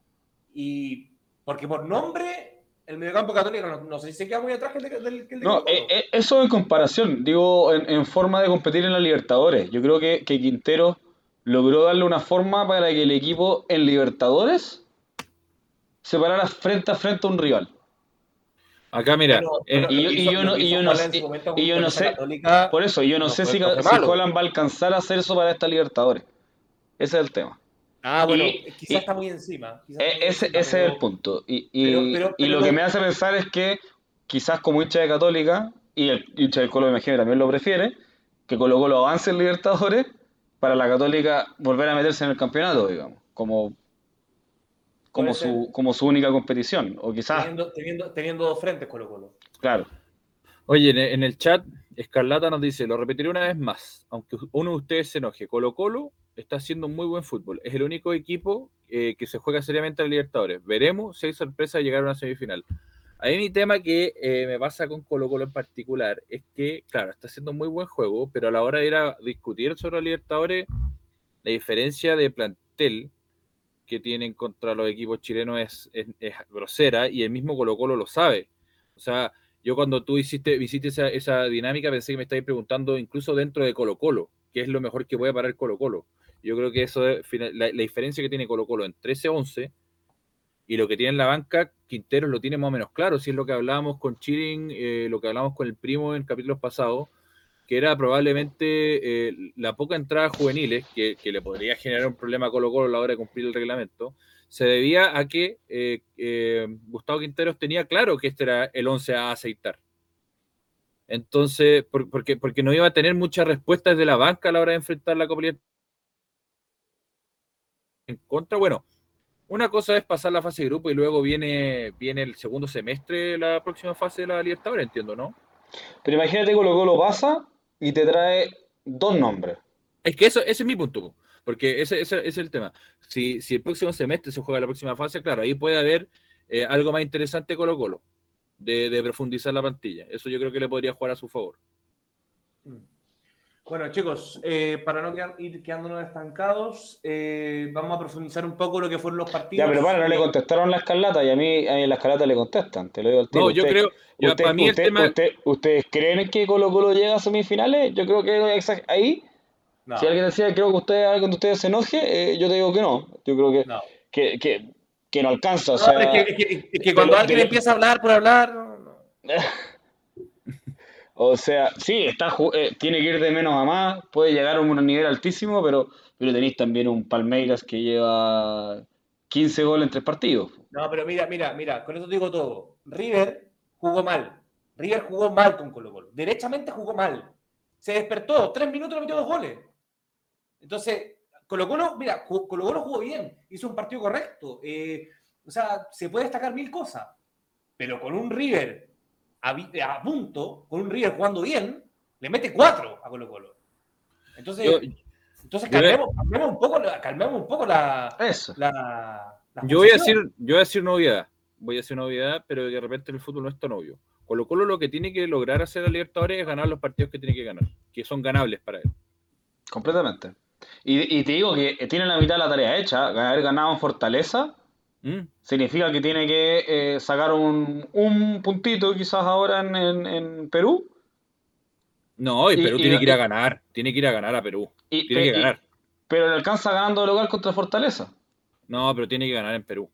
Y porque por nombre, el mediocampo católico no, no sé si se queda muy atrás que el de, del, que el de No, eh, eh, eso en comparación, digo, en, en forma de competir en la Libertadores. Yo creo que, que Quintero logró darle una forma para que el equipo en Libertadores se parara frente a frente a un rival. Acá, mira, eh, y yo- no- y yo no sé- Católica, Por eso, yo no, No sé si, si. Holland va a alcanzar a hacer eso para esta Libertadores. Ese es el tema. Ah, bueno, Y- quizás y- está muy encima. quizás E- está muy ese, encima, ese es el punto. Y, y- pero- pero- y pero lo no- que me hace pensar es que quizás como hincha de Católica, y el hincha del Colo me imagino también lo prefiere, que Colo Colo avance en Libertadores para la Católica volver a meterse en el campeonato, digamos, como, como, su, como su única competición. O quizás, Teniendo, teniendo, teniendo dos frentes Colo Colo. claro. Oye, en, el chat, Escarlata nos dice, lo repetiré una vez más, aunque uno de ustedes se enoje, Colo Colo está haciendo muy buen fútbol. Es el único equipo eh, que se juega seriamente a Libertadores. Veremos si hay sorpresa de llegar a una semifinal. A mí mi tema que eh, me pasa con Colo Colo en particular es que, claro, está haciendo muy buen juego, pero a la hora de ir a discutir sobre la Libertadores, la diferencia de plantel que tienen contra los equipos chilenos es, es- es grosera y el mismo Colo Colo lo sabe. O sea, yo cuando tú hiciste, hiciste esa, esa dinámica pensé que me estabas preguntando incluso dentro de Colo Colo, qué es lo mejor que puede parar Colo Colo. Yo creo que eso es la, la diferencia que tiene Colo Colo en 13-11 y lo que tiene en la banca, Quinteros lo tiene más o menos claro, si es lo que hablábamos con Chirin, eh, lo que hablábamos con el primo en capítulos pasados, que era probablemente eh, la poca entrada juveniles, que, que le podría generar un problema a Colo Colo a la hora de cumplir el reglamento, se debía a que eh, eh, Gustavo Quinteros tenía claro que este era el 11 a aceitar. Entonces, por- porque, porque no iba a tener muchas respuestas de la banca a la hora de enfrentar la Copa en contra. Bueno, una cosa es pasar la fase de grupo y luego viene, viene el segundo semestre, la próxima fase de la Libertadores, entiendo, ¿no? Pero imagínate Colo Colo pasa y te trae dos nombres. Es que eso, ese es mi punto, po, porque ese, ese- ese es el tema. Si, si el próximo semestre se juega la próxima fase, claro, ahí puede haber eh, algo más interesante Colo Colo, de, de profundizar la plantilla. Eso yo creo que le podría jugar a su favor. Mm. Bueno, chicos, eh, para no quedar- ir quedándonos estancados, eh, vamos a profundizar un poco lo que fueron los partidos. Ya, pero para, no le contestaron la escarlata y a mí, a mí en la escarlata le contestan, te lo digo al tiro. No, yo creo, ya, usted- para mí el usted- tema... usted- ¿Ustedes creen que Colo Colo llega a semifinales? Yo creo que ahí No, Si alguien decía, creo que usted, alguien de ustedes se enoje, eh, yo te digo que no. Yo creo que, no. que, que, que no alcanza. O No, sea, es, que, es que- es que cuando pero- alguien empieza a hablar por hablar, no, no. o sea, sí, está, eh, tiene que ir de menos a más, puede llegar a un nivel altísimo, pero, pero tenéis también un Palmeiras que lleva 15 goles en tres partidos. No, pero mira, mira, mira, con eso te digo todo. River jugó mal. River jugó mal con Colo Colo. Derechamente jugó mal. Se despertó, tres minutos y metió dos goles. Entonces, Colo Colo, mira, Colo Colo jugó bien, hizo un partido correcto. Eh, o sea, se puede destacar mil cosas. Pero con un River a, vi- a punto, con un River jugando bien, le mete cuatro a Colo Colo. Entonces, Yo, entonces calmemos, calmemos un poco, la- calmemos un poco la, Eso. la, la yo voy a decir, yo voy a decir una obviedad. Voy a decir una obviedad, pero de repente el fútbol no es tan obvio. Colo Colo lo que tiene que lograr hacer a Libertadores es ganar los partidos que tiene que ganar, que son ganables para él. Completamente. Y, y te digo que tiene la mitad de la tarea hecha. Haber ganado en Fortaleza ¿Mm? significa que tiene que eh, sacar un, un puntito quizás ahora en, en- en Perú. No, y Perú y- tiene que ir a ganar, tiene que ir a ganar a Perú. Y, Tiene pe- que y- ganar. pero le alcanza ganando de local contra Fortaleza. No, pero tiene que ganar en Perú.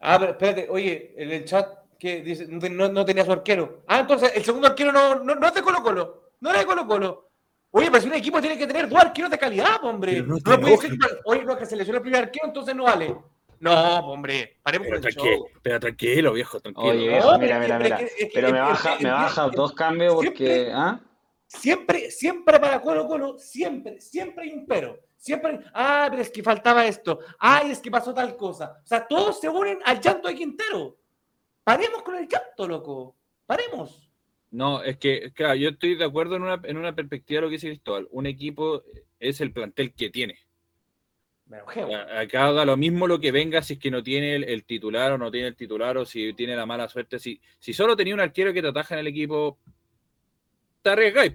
Ah, pero espérate, oye, en el chat que dice, no, no- tenía su arquero. Ah, entonces el segundo arquero no, no, no es de Colo Colo. No era de Colo Colo. Oye, pero si un equipo tiene que tener dos arqueros de calidad, hombre. Pero no puede ser oye, no, que se lesionó el primer arquero, entonces no vale. No, po, hombre, paremos Pero con el tranquilo, show. pero tranquilo, viejo, tranquilo. Oye, viejo, mira, mira, pero mira. Pero me baja, me baja dos cambios porque. siempre- ¿ah? Siempre, siempre para Colo Colo, siempre, siempre hay un pero. Siempre, ah, pero es que faltaba esto. Ay, es que pasó tal cosa. O sea, todos se unen al llanto de Quintero. Paremos con el llanto, loco. Paremos. No, es que, claro, yo estoy de acuerdo en una, en una perspectiva de lo que dice Cristóbal. Un equipo es el plantel que tiene. Me enojé, güey. A- Acá da lo mismo lo que venga si es que no tiene el, el titular o no tiene el titular o si tiene la mala suerte. Si, si solo tenía un arquero que te ataja en el equipo, te arriesgáis.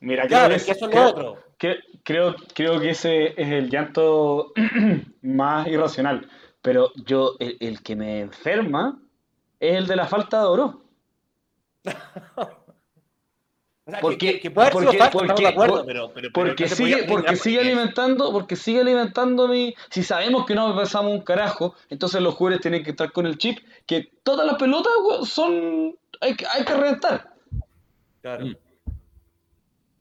Mira, Claro, creo es que, eso es creo- lo otro. que- creo, creo que ese es el llanto más irracional. Pero yo, el, el que me enferma es el de la falta de oro. O sea, Porque- que, que, que puede haber sido porque- falta, estamos de porque- acuerdo, por- pero, pero, pero Porque no se sigue, porque sigue alimentando, porque sigue alimentando mi. Si sabemos que no pasamos un carajo, entonces los jugadores tienen que estar con el chip que todas las pelotas son. hay, que- hay que reventar. Claro. Mm.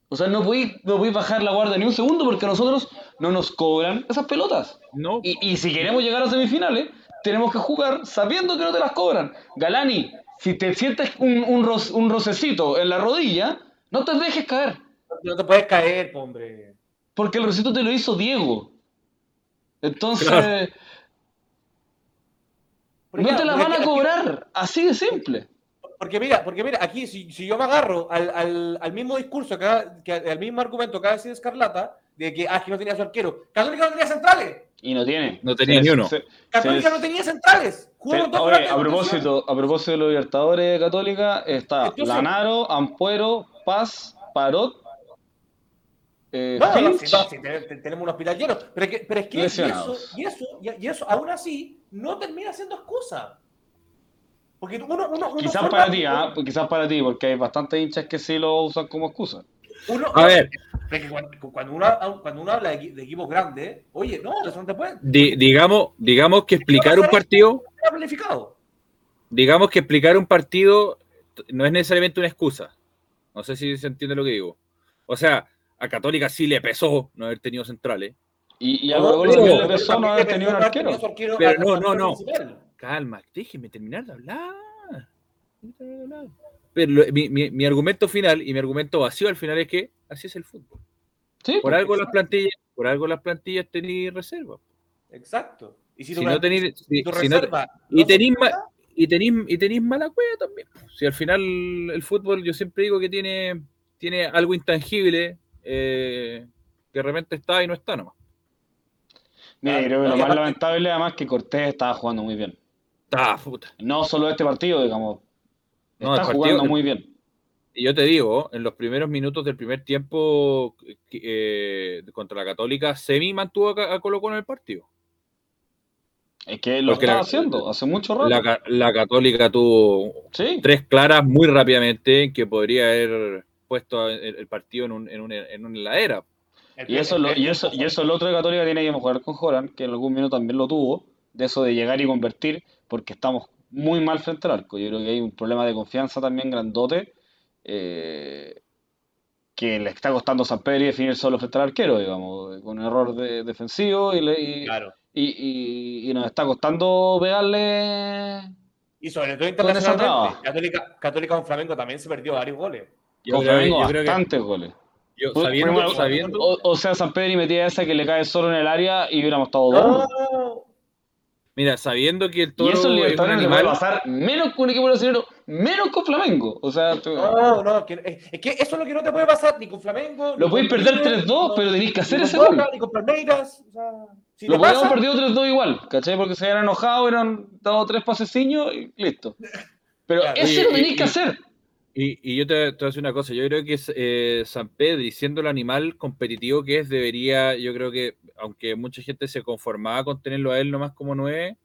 O sea, no podéis no podéis bajar la guardia ni un segundo porque a nosotros no nos cobran esas pelotas. No, Y, y si queremos llegar a semifinales, tenemos que jugar sabiendo que no te las cobran. Galani, si te sientes un, un, ro- un rocecito en la rodilla, no te dejes caer. No te puedes caer, hombre. Porque el rocecito te lo hizo Diego. Entonces, Claro. No te la van a cobrar. Así de simple. Porque mira, porque mira, aquí si, si yo me agarro al, al, al mismo discurso, que, que al mismo argumento que ha decidido Escarlata, de que, ah, que no tenía su arquero. Católica no tenía centrales. Y no tiene. No tenía Se- ni uno. se- Católica se- no tenía centrales. Jugó dos a propósito, a propósito de los Libertadores de Católica, está Entonces- Lanaro, Ampuero, Paz, Parot, eh, No, no, Finch, si, no, si te- te- tenemos un hospital lleno. Pero, es que- pero es que y eso, y, eso, y, y eso, aún así, no termina siendo excusa. Porque uno, uno, uno Quizás para ti, ¿ah? quizás para ti, porque hay bastantes hinchas que sí lo usan como excusa. uno- A ver. cuando, cuando uno, cuando uno habla de, equi- de equipos grandes, oye, no, eso no te puede. di- digamos, digamos que explicar un partido, planificado. digamos que explicar un partido no es necesariamente una excusa. No sé si se entiende lo que digo. O sea, a Católica sí le pesó no haber tenido centrales. Y, y a No, le pesó no haber tenido un arquero. arquero Pero no, no, no. Calma, déjeme terminar de hablar. Déjeme terminar de hablar. Pero lo- mi, mi- mi argumento final y mi argumento vacío al final es que así es el fútbol. Sí, Por algo las plantillas, por algo las plantillas tenéis reserva. Exacto. Y si, Si no tenéis, si- tu si no- reserva y tenéis y tenéis y tenéis mala cueva también. Si al final el fútbol yo siempre digo que tiene, tiene algo intangible eh, que de repente está y no está nomás. Mira, Claro, creo que lo más aparte- lamentable además que Cortés estaba jugando muy bien. Está puta. No solo este partido, digamos. No, está partido- jugando muy bien. Y yo te digo, en los primeros minutos del primer tiempo eh, contra la Católica, Semi mantuvo a, a Colo Colo en el partido. Es que lo Porque está la- haciendo hace mucho rato. La, Ca- la Católica tuvo Sí. tres claras muy rápidamente que podría haber puesto el, el partido en, un, en, una, en una heladera. Y eso, lo, y, eso, y eso el otro de Católica tiene que mejorar con Joran, que en algún minuto también lo tuvo, de eso de llegar y convertir, porque estamos muy mal frente al arco. Yo creo que hay un problema de confianza también grandote, eh, que le está costando a San Pedro definir solo frente al arquero, digamos, con un error de, defensivo y, le, y, Claro. Y, y- y nos está costando pegarle Y sobre todo internacionalmente. Católica, Católica con Flamengo también se perdió varios goles. Yo con creo- Flamengo yo creo que- bastantes goles. yo sabiendo, O, o sea, San Pedro y metía esa que le cae solo en el área y hubiéramos estado dos. No. mira, sabiendo que el Y toro eso en es un le puede animal, pasar menos con un equipo brasileño, menos con Flamengo. O sea, tú- No, no, que- es que eso es lo que no te puede pasar ni con Flamengo. lo con perder River, 3-2, no- pero tenéis que hacer ese gol. Ni con Palmeiras. O sea, si Lo te podíamos pasa, perdido 3-2 igual, ¿cachai? Porque se habían enojado, hubieran dado tres paseciños y listo. Pero Claro. eso Y- lo tenéis que y- hacer. Y, y yo te, te voy a decir una cosa, yo creo que eh, San Pedro, siendo el animal competitivo que es, debería, yo creo que, aunque mucha gente se conformaba con tenerlo a él nomás como nueve,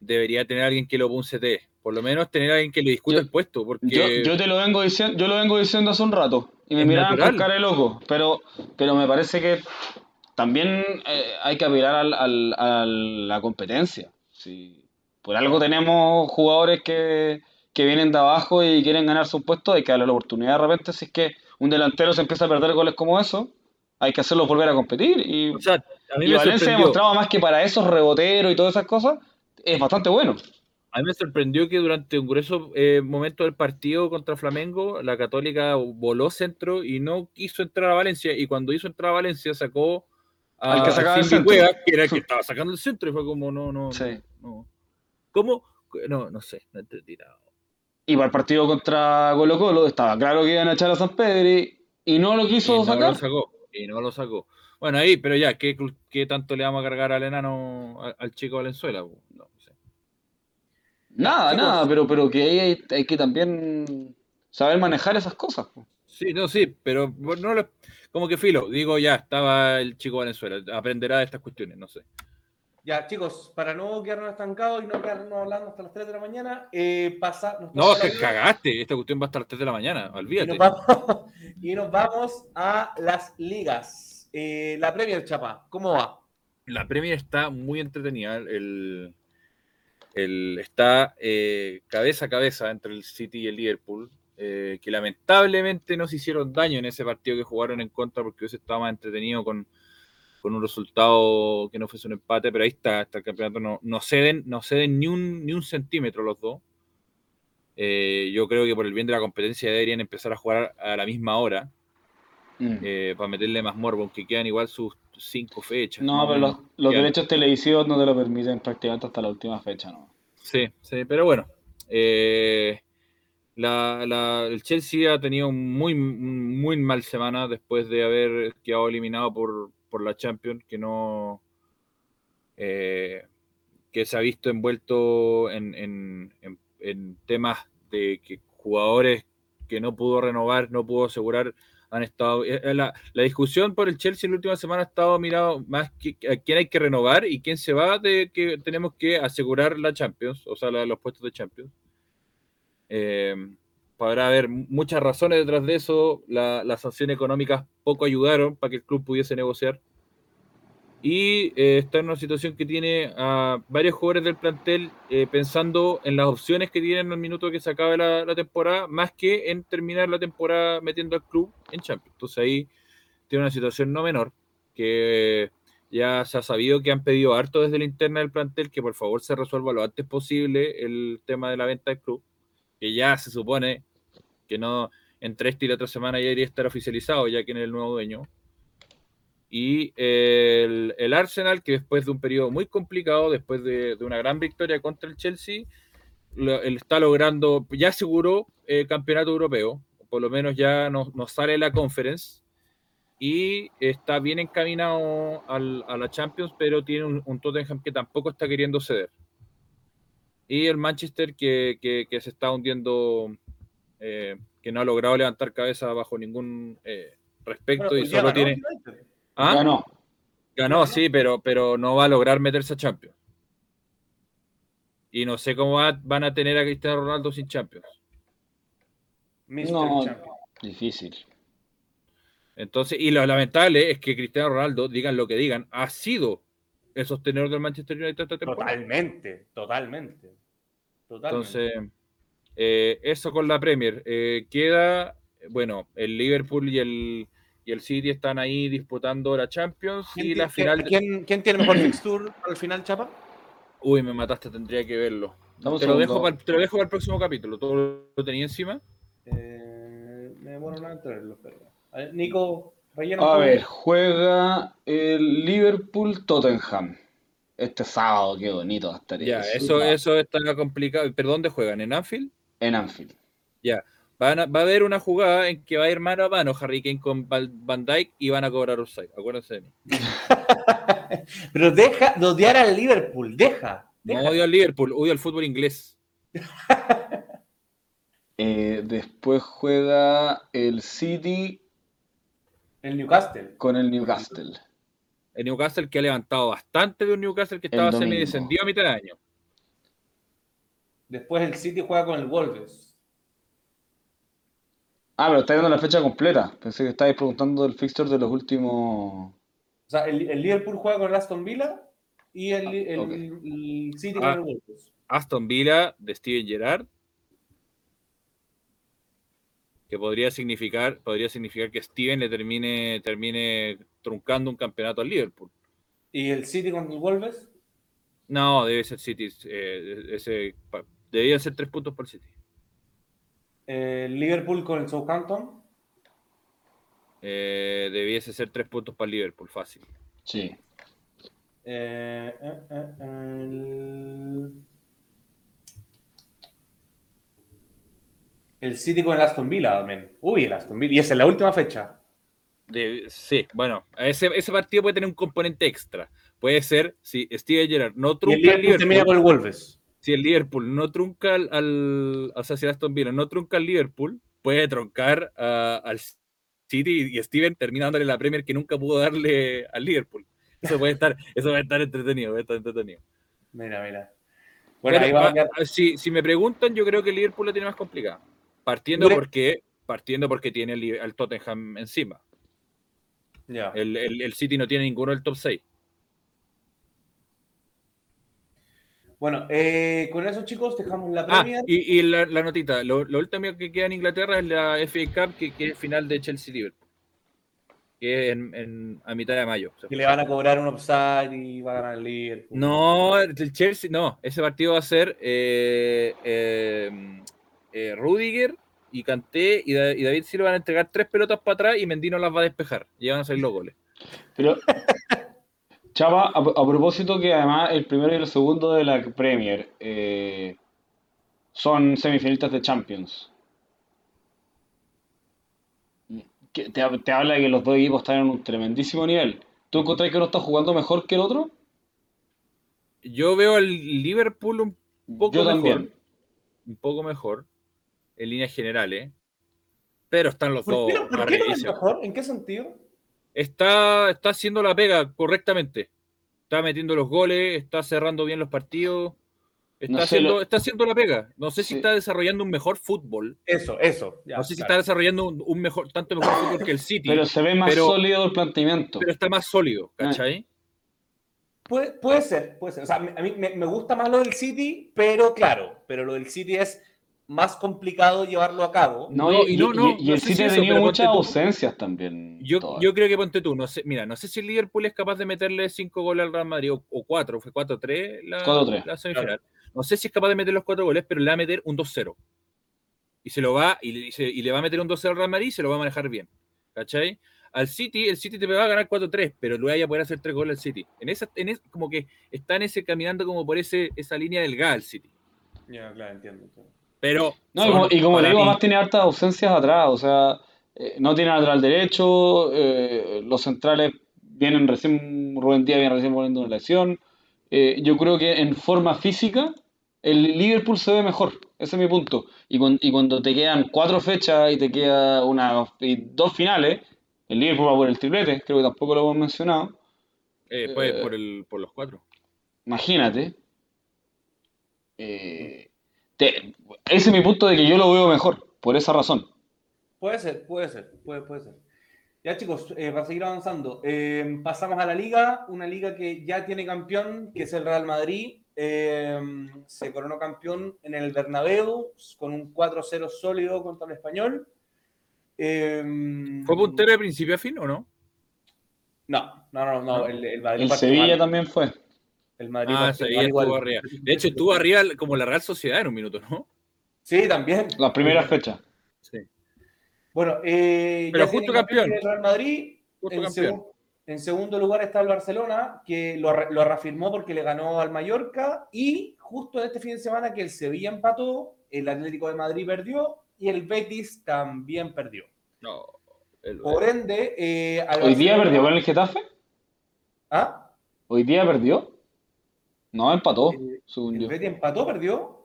debería tener a alguien que lo CT, por lo menos tener a alguien que le discuta Yo- el puesto, porque Yo, yo te lo vengo diciendo, yo lo vengo diciendo hace un rato y me Es miraban con cara de loco, pero, pero me parece que también eh, hay que apelar al- al- a la competencia. Si por algo tenemos jugadores que, que vienen de abajo y quieren ganarse un puesto, hay que darle la oportunidad de repente. Si es que un delantero se empieza a perder goles como eso, hay que hacerlo volver a competir. Y, o sea, a mí y me Valencia sorprendió, demostraba más que para esos reboteros y todas esas cosas, es bastante bueno. a mí me sorprendió que durante un grueso eh, momento del partido contra Flamengo, la Católica voló centro y no quiso entrar a Valencia, y cuando hizo entrar a Valencia sacó Al que sacaba el centro. Que era el que estaba sacando el centro, y fue como, no, no, Sí. no. ¿Cómo? No, no sé, no te he tirado. Y para el partido contra Colo Colo estaba claro que iban a echar a San Pedro y no lo Y quiso no sacar. lo sacó. Y no lo sacó. Bueno, ahí, pero ya, ¿qué, qué tanto le vamos a cargar al enano, al, al chico Valenzuela? No, sé. Nada, nada, pero, pero que ahí hay, hay que también saber manejar esas cosas. po. Sí, no, sí, pero no lo- como que filo, digo ya, estaba el chico Valenzuela, aprenderá de estas cuestiones, no sé. Ya, chicos, para no quedarnos estancados y no quedarnos hablando hasta las 3 de la mañana, eh, pasa. No, que cagaste, esta cuestión va a estar a las 3 de la mañana, Y olvídate. nos vamos, y nos vamos a las ligas. Eh, la Premier, Chapa, ¿cómo va? La Premier está muy entretenida, el, el- está eh, cabeza a cabeza entre el City y el Liverpool, eh, que lamentablemente no se hicieron daño en ese partido que jugaron en contra porque hubiese estado más entretenido con, con un resultado que no fuese un empate, pero ahí está, está el campeonato, no, no ceden, no ceden ni un, ni un centímetro los dos. Eh, yo creo que por el bien de la competencia deberían empezar a jugar a la misma hora Mm. eh, para meterle más morbo, aunque quedan igual sus cinco fechas. no, pero los, derechos televisivos no te lo permiten prácticamente hasta la última fecha, ¿no? Sí, sí, pero bueno. eh, la, la- el Chelsea ha tenido muy, muy mal semana después de haber quedado eliminado por, por la Champions, que no. eh, que se ha visto envuelto en, en- en- en temas de que jugadores que no pudo renovar, no pudo asegurar, han estado. eh, eh, La, la discusión por el Chelsea en la última semana ha estado mirado más que a quién hay que renovar y quién se va de que tenemos que asegurar la Champions, o sea, la- los puestos de Champions. Eh, podrá haber muchas razones detrás de eso. La- las sanciones económicas poco ayudaron para que el club pudiese negociar. Y eh, está en una situación que tiene a varios jugadores del plantel eh, pensando en las opciones que tienen al minuto que se acabe la, la temporada, más que en terminar la temporada metiendo al club en Champions. Entonces ahí tiene una situación no menor, que ya se ha sabido que han pedido harto desde la interna del plantel que por favor se resuelva lo antes posible el tema de la venta del club, que ya se supone que no entre esta y la otra semana ya debería estar oficializado, ya que en el nuevo dueño. Y el, el Arsenal, que después de un periodo muy complicado, después de, de una gran victoria contra el Chelsea, lo- él está logrando, ya aseguró eh, campeonato europeo, por lo menos ya nos, nos sale la conference, y está bien encaminado al- a la Champions, pero tiene un, un Tottenham que tampoco está queriendo ceder. Y el Manchester que, que- que se está hundiendo, eh, que no ha logrado levantar cabeza bajo ningún eh, respecto Bueno, y solo ganó tiene... ¿Ah? Ganó. Ganó, sí, pero, pero no va a lograr meterse a Champions. Y no sé cómo va- van a tener a Cristiano Ronaldo sin Champions. Mr. No. Champion. Difícil. Entonces, y lo lamentable es que Cristiano Ronaldo, digan lo que digan, ha sido el sostenedor del Manchester United esta temporada. Totalmente, totalmente. totalmente. Entonces, eh, eso con la Premier. Eh, queda, bueno, el Liverpool y el, y el City están ahí disputando la Champions ¿Quién, y la final. de- ¿quién, quién tiene mejor fixture al final, Chapa? Uy, me mataste, tendría que verlo. Dame Te lo, dejo para, te lo dejo para el próximo capítulo. ¿Todo lo tenía encima? Eh, me demoro nada en traerlo, pero. A ver, Nico, A ver, juega el Liverpool-Tottenham. Este sábado, qué bonito va a estar Ya, eso. eso, eso está complicado. ¿Pero dónde juegan? ¿En Anfield? En Anfield. Van a- va a haber una jugada en que va a ir mano a mano Harry Kane con Val- Van Dyke y van a cobrar offside. Acuérdense de mí. Pero deja de odiar al Liverpool, deja. No odio al Liverpool, odio al fútbol inglés. Eh, después juega el City El Newcastle. con el Newcastle. El Newcastle que ha levantado bastante de un Newcastle que estaba semidescendido a mitad de año. Después el City juega con el Wolves. Ah, pero está viendo la fecha completa. Pensé que estabais preguntando el fixture de los últimos. O sea, el, el Liverpool juega con el Aston Villa y el, Ah, el- ok. el City Ah. con el Wolves. Aston Villa de Steven Gerrard. Que podría significar, podría significar que Steven le termine, termine truncando un campeonato al Liverpool. ¿Y el City con el Wolves? No, debe ser City. eh, ese, pa- deberían ser tres puntos para el City. El Liverpool con el Southampton. Eh, debiese ser tres puntos para el Liverpool, fácil. Sí. Eh, eh, eh, el... el City con el Aston Villa también. Uy, el Aston Villa. Y esa es la última fecha. De- sí, bueno, ese, ese partido puede tener un componente extra. Puede ser si Steven Gerrard no Y el trunca al Liverpool termina con el Wolves. si el Liverpool no trunca al, al- o sea, si el Aston Villa no trunca al Liverpool, puede truncar a- al City y Steven termina dándole la Premier que nunca pudo darle al Liverpool. Eso puede estar, eso va a estar entretenido, va a estar entretenido. Mira, mira. Bueno, Pero, ahí va a si, si me preguntan, yo creo que el Liverpool la tiene más complicada. Partiendo porque, partiendo porque tiene el al Tottenham encima. Ya. El, el- el City no tiene ninguno del top 6. Bueno, eh, con eso, chicos, dejamos la Ah, Premier. y, y la, la notita, lo, lo último que queda en Inglaterra es la FA Cup, que, que es final de Chelsea-Liverpool. Que es en, en- a mitad de mayo. que le van a cobrar un offside y va a ganar el Liverpool. No, el Chelsea, no, ese partido va a ser eh, eh, eh, Rudiger y Kanté y, Da- y David Silva van a entregar tres pelotas para atrás y Mendino las va a despejar. Y van a salir los goles. Pero, Chava, a, a propósito que además el primero y el segundo de la Premier eh, son semifinalistas de Champions. Que te, te habla de que los dos equipos están en un tremendísimo nivel. ¿Tú encontrás que uno está jugando mejor que el otro? Yo veo al Liverpool un poco Yo mejor. también. Un poco mejor en líneas generales. Pero están los ¿Por dos qué, por qué no es mejor? ¿En qué sentido? está, está haciendo la pega correctamente. Está metiendo los goles, está cerrando bien los partidos. Está, No sé, haciendo, lo- está haciendo la pega. No sé si Sí. está desarrollando un mejor fútbol. Eso, eso. ya, no sé si está desarrollando un, un mejor, tanto mejor fútbol que el City. Pero Pero, se ve más pero- sólido el planteamiento. está más sólido, ¿cachai? Puede, puede ser, puede ser. O sea, a mí me, me gusta más lo del City, pero claro, pero lo del City es más complicado llevarlo a cabo. No, No, y, y no, y- no, y no el sé City si ha tenido muchas ausencias también. Yo, todas. yo creo que ponte tú, no sé, mira, no sé si el Liverpool es capaz de meterle cinco goles al Real Madrid o, o cuatro, fue 4-3 la, 4-3, la semifinal. No sé si es capaz de meter los cuatro goles, pero le va a meter un 2-0. Y se lo va, y le, y se- y le va a meter un 2-0 al Real Madrid y se lo va a manejar bien. ¿Cachai? Al City, el City te va a ganar 4-3, pero luego vaya a poder hacer tres goles al City. En esa, en es- como que está en ese, caminando como por ese, esa línea delgada el City. Ya, claro, entiendo. entiendo. Pero. No, y como, y como le digo, mí, además tiene hartas ausencias atrás, o sea, eh, no tiene lateral derecho, eh, los centrales vienen recién, Rubén Díaz viene recién poniendo una lesión. Eh, yo creo que en forma física el Liverpool se ve mejor, ese es mi punto. Y, cuan- y cuando te quedan cuatro fechas y te queda una, y dos finales, el Liverpool va por el triplete, creo que tampoco lo hemos mencionado. eh, pues, por, el, por los cuatro. Imagínate. Eh, te- ese es mi punto de que yo lo veo mejor, por esa razón. Puede ser, puede ser, puede, puede ser. Ya chicos, eh, para seguir avanzando, eh, pasamos a la liga, una liga que ya tiene campeón, que es el Real Madrid. Eh, se coronó campeón en el Bernabéu con un 4-0 sólido contra el Español. Eh, ¿Fue puntero de principio a fin o no? No, no, no, no. El, el Madrid El Sevilla mal. también fue. El Madrid Ah, estuvo igual. arriba. De hecho, estuvo arriba como la Real Sociedad en un minuto, ¿no? Sí, también. Las primeras fechas. Sí. Bueno, eh, Pero ya justo campeón. El Real Madrid. Justo En, campeón. segun- en segundo lugar está el Barcelona, que lo, lo reafirmó porque le ganó al Mallorca. Y justo este fin de semana que el Sevilla empató, el Atlético de Madrid perdió y el Betis también perdió. No. el- Por ende, eh, ¿Hoy día perdió con el Getafe? ¿Ah? ¿Hoy día perdió? No, empató, Eh, según ¿El yo. Betis empató, perdió?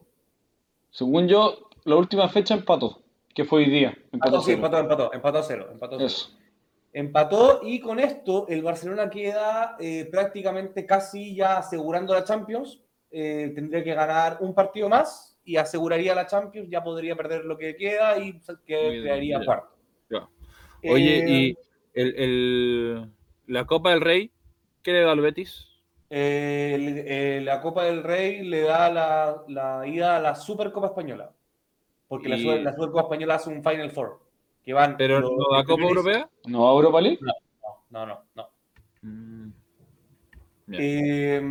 Según yo, la última fecha empató, que fue hoy día. Empató Ah, sí, empató, empató, empató a cero. Empató cero. Eso. Empató y con esto el Barcelona queda eh, prácticamente casi ya asegurando la Champions. Eh, tendría que ganar un partido más y aseguraría la Champions. Ya podría perder lo que queda y quedaría cuarto. Ya. Oye, Eh, y el, el- la Copa del Rey, ¿qué le da al Betis? Eh, el- eh, la Copa del Rey le da la, la ida a la Supercopa Española. Porque la, Y- Super- la Supercopa Española hace un Final Four. Que van ¿Pero los- no la los Copa Europea? ¿No a Europa League? No, no, no. no. Mm. Eh,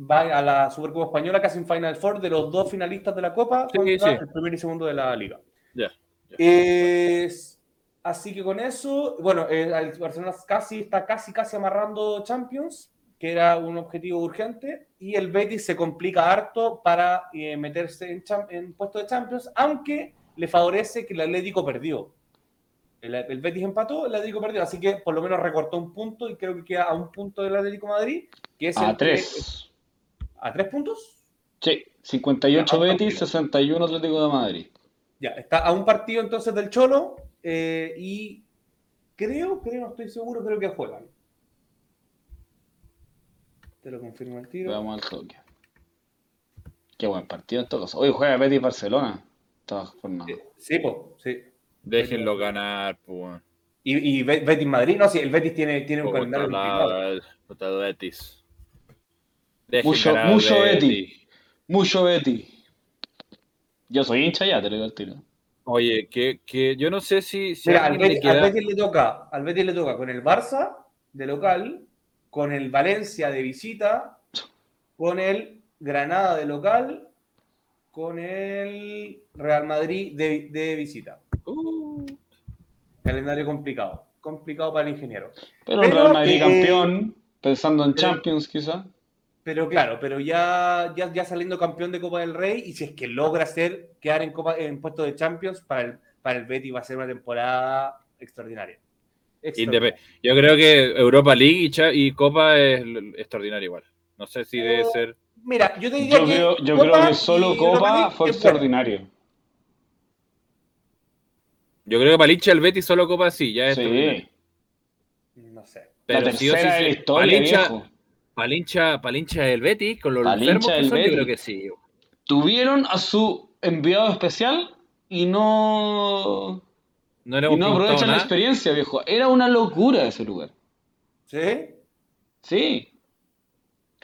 va a la Supercopa Española, que hace un Final Four de los dos finalistas de la Copa Sí, sí. el primero y segundo de la Liga. Ya, ya. Es- así que con eso, bueno, eh, el Barcelona casi está casi casi amarrando Champions, que era un objetivo urgente, y el Betis se complica harto para eh, meterse en, puesto de Champions, aunque le favorece que el Atlético perdió. El, el Betis empató, el Atlético perdió, así que por lo menos recortó un punto y creo que queda a un punto del Atlético de Madrid, que es A tres. ¿A tres puntos? Sí, 58 Ya, Betis, partido. 61 Atlético de Madrid. Ya, está a un partido entonces del Cholo eh, y creo, creo, no estoy seguro, creo que juegan. Te lo confirmo al tiro. Veamos al toque. Qué buen partido en todo caso. Hoy juega Betis Barcelona. Jornada. Eh, Sí, po, sí. Déjenlo ganar, pues. Y, y Be- Betis Madrid, no, sí, el Betis tiene, tiene un calendario la- contra el Betis. Mucho, mucho Betis. Mucho Betis. Yo soy hincha ya, te lo digo al tiro. Oye, que, que yo no sé si, si Mira, al Betis, Betis le toca, al Betis le toca con el Barça de local, con el Valencia de visita, con el Granada de local, con el Real Madrid de, de visita. Uh, Calendario complicado. Complicado para el ingeniero. Pero el Real Madrid eh, campeón, pensando en pero- Champions quizá. Pero claro, pero ya, ya, ya saliendo campeón de Copa del Rey, y si es que logra ser, quedar en, Copa, en puesto de Champions, para el, para el Betis va a ser una temporada extraordinaria. Indepe- Yo creo que Europa League y, Cha- y Copa es extraordinario igual. No sé si debe Pero- ser. Mira, yo te diría Yo que creo, yo Copa creo que solo Copa fue extraordinario. Yo creo que para el Betis solo Copa sí, ya es extraordinario. Sí. No sé. La Pero sí sí, tercera de la sí. historia, hincha- viejo. hincha, para el Betis, con los enfermos que del son, yo Betis. creo que sí. Tuvieron a su enviado especial y no, No y no aprovechan la experiencia, viejo. Era una locura ese lugar. ¿Sí? Sí.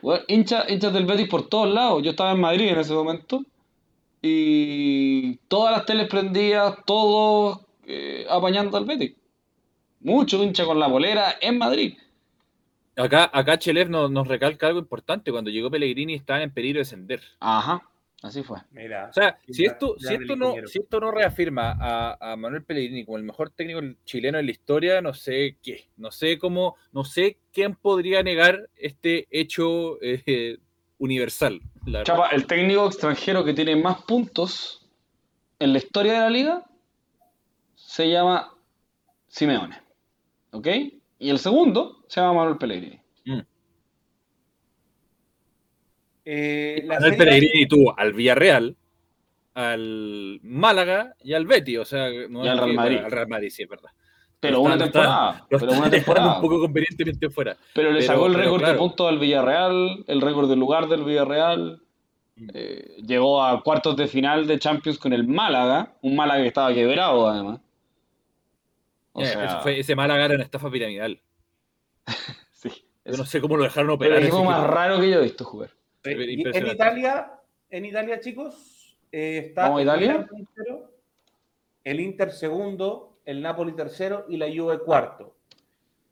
Bueno, hincha- hinchas del Betis por todos lados. Yo estaba en Madrid en ese momento. Y todas las teles prendidas, todos eh, apañando al Betis. Mucho hincha con la bolera en Madrid. Acá, acá Chelev nos, nos recalca algo importante. Cuando llegó Pellegrini estaban en peligro de descender. Ajá, así fue. Mira. O sea, si esto, si esto, no, si esto no reafirma a, a Manuel Pellegrini como el mejor técnico chileno en la historia, no sé qué. No sé cómo, no sé quién podría negar este hecho eh, universal. la verdad. Chapa, el técnico extranjero que tiene más puntos en la historia de la liga se llama Simeone. ¿Ok? Y el segundo se llama Manuel Pellegrini. Mm. Eh, la Manuel Serie A- Pellegrini tuvo al Villarreal, al Málaga y al Betis. O sea, no Y es al Real Madrid. Al Real Madrid, sí, es verdad. Pero una temporada. Pero una temporada. un poco convenientemente fuera. Pero le Pero- sacó el récord de puntos al Villarreal, el récord de lugar del Villarreal. Mm. Eh, llegó a cuartos de final de Champions con el Málaga, un Málaga que estaba quebrado además. O Eh, sea, eso fue- ese Málaga era una estafa piramidal. sí. Yo no sé cómo lo dejaron Pero operar. el ese equipo más raro que yo he visto jugar. En. Italia, en Italia, chicos, eh, está ¿Vamos a el el Inter segundo, el Napoli tercero y la Juve cuarto.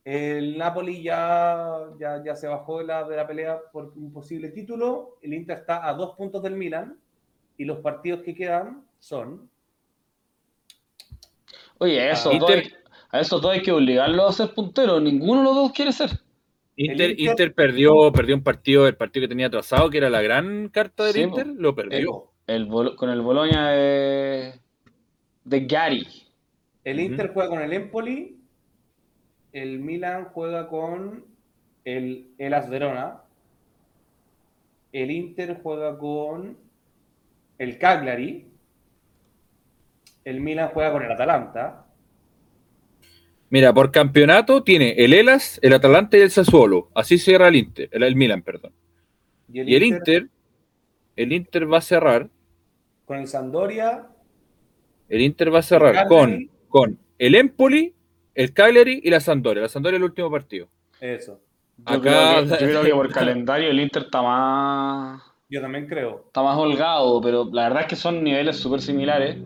El Napoli ya, ya, ya se bajó de la, de la pelea por un posible título. El Inter está a dos puntos del Milan y los partidos que quedan son Oye, a eso, Ah. todo hay, a que obligarlo a ser puntero. Ninguno de los dos quiere ser. Inter, El Inter- Inter perdió, perdió un partido, el partido que tenía atrasado, que era la gran carta del Sí, Inter, lo perdió. El con el Boloña de, de Gary. El. Inter juega con el Empoli, el Milan juega con el Verona, el Inter juega con el Cagliari, el Milan juega con el Atalanta, Mira, por campeonato tiene el Elas, el Atalanta y el Sassuolo. Así cierra el Inter, el, el Milan, perdón. y el, Y el Inter, Inter, el Inter va a cerrar, con el Sampdoria, el Inter va a cerrar El con, con el Empoli, el Cagliari y la Sampdoria. La Sampdoria es el último partido. eso. Yo, Acá- creo que, yo creo que por calendario el Inter está más, Yo también creo. está más holgado, pero la verdad es que son niveles súper similares.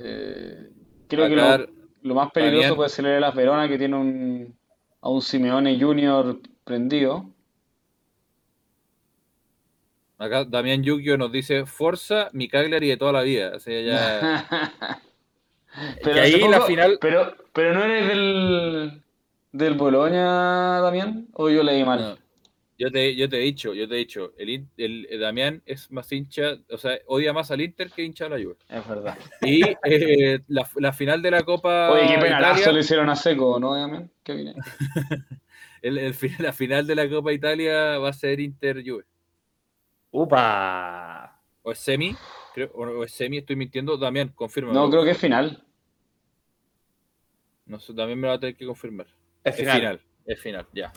Eh, creo que lo, lo más peligroso puede ser el Las Verona, que tiene un, a un Simeone Junior prendido. Acá Damián Yukio nos dice Forza, mi Cagliari de toda la vida. O sea, ya... pero, que ahí hace la poco- final- pero, pero no eres del, del Boloña, Damián, o yo leí mal. No. Yo te, yo te he dicho, yo te he dicho, el, el, el Damián es más hincha, o sea, odia más al Inter que hincha a la Juve. Es verdad. Y eh, la, la final de la Copa Oye, qué penalazo Italia, le hicieron a Seco, ¿no, Damián? ¿Qué opinas? el, la final de la Copa Italia va a ser Inter Juve. ¡Upa! O es semi, creo, o o es semi, estoy mintiendo. Damián, confirma. No, creo que es final. No sé, también me lo va a tener que confirmar. Es Es final. final, es final, ya.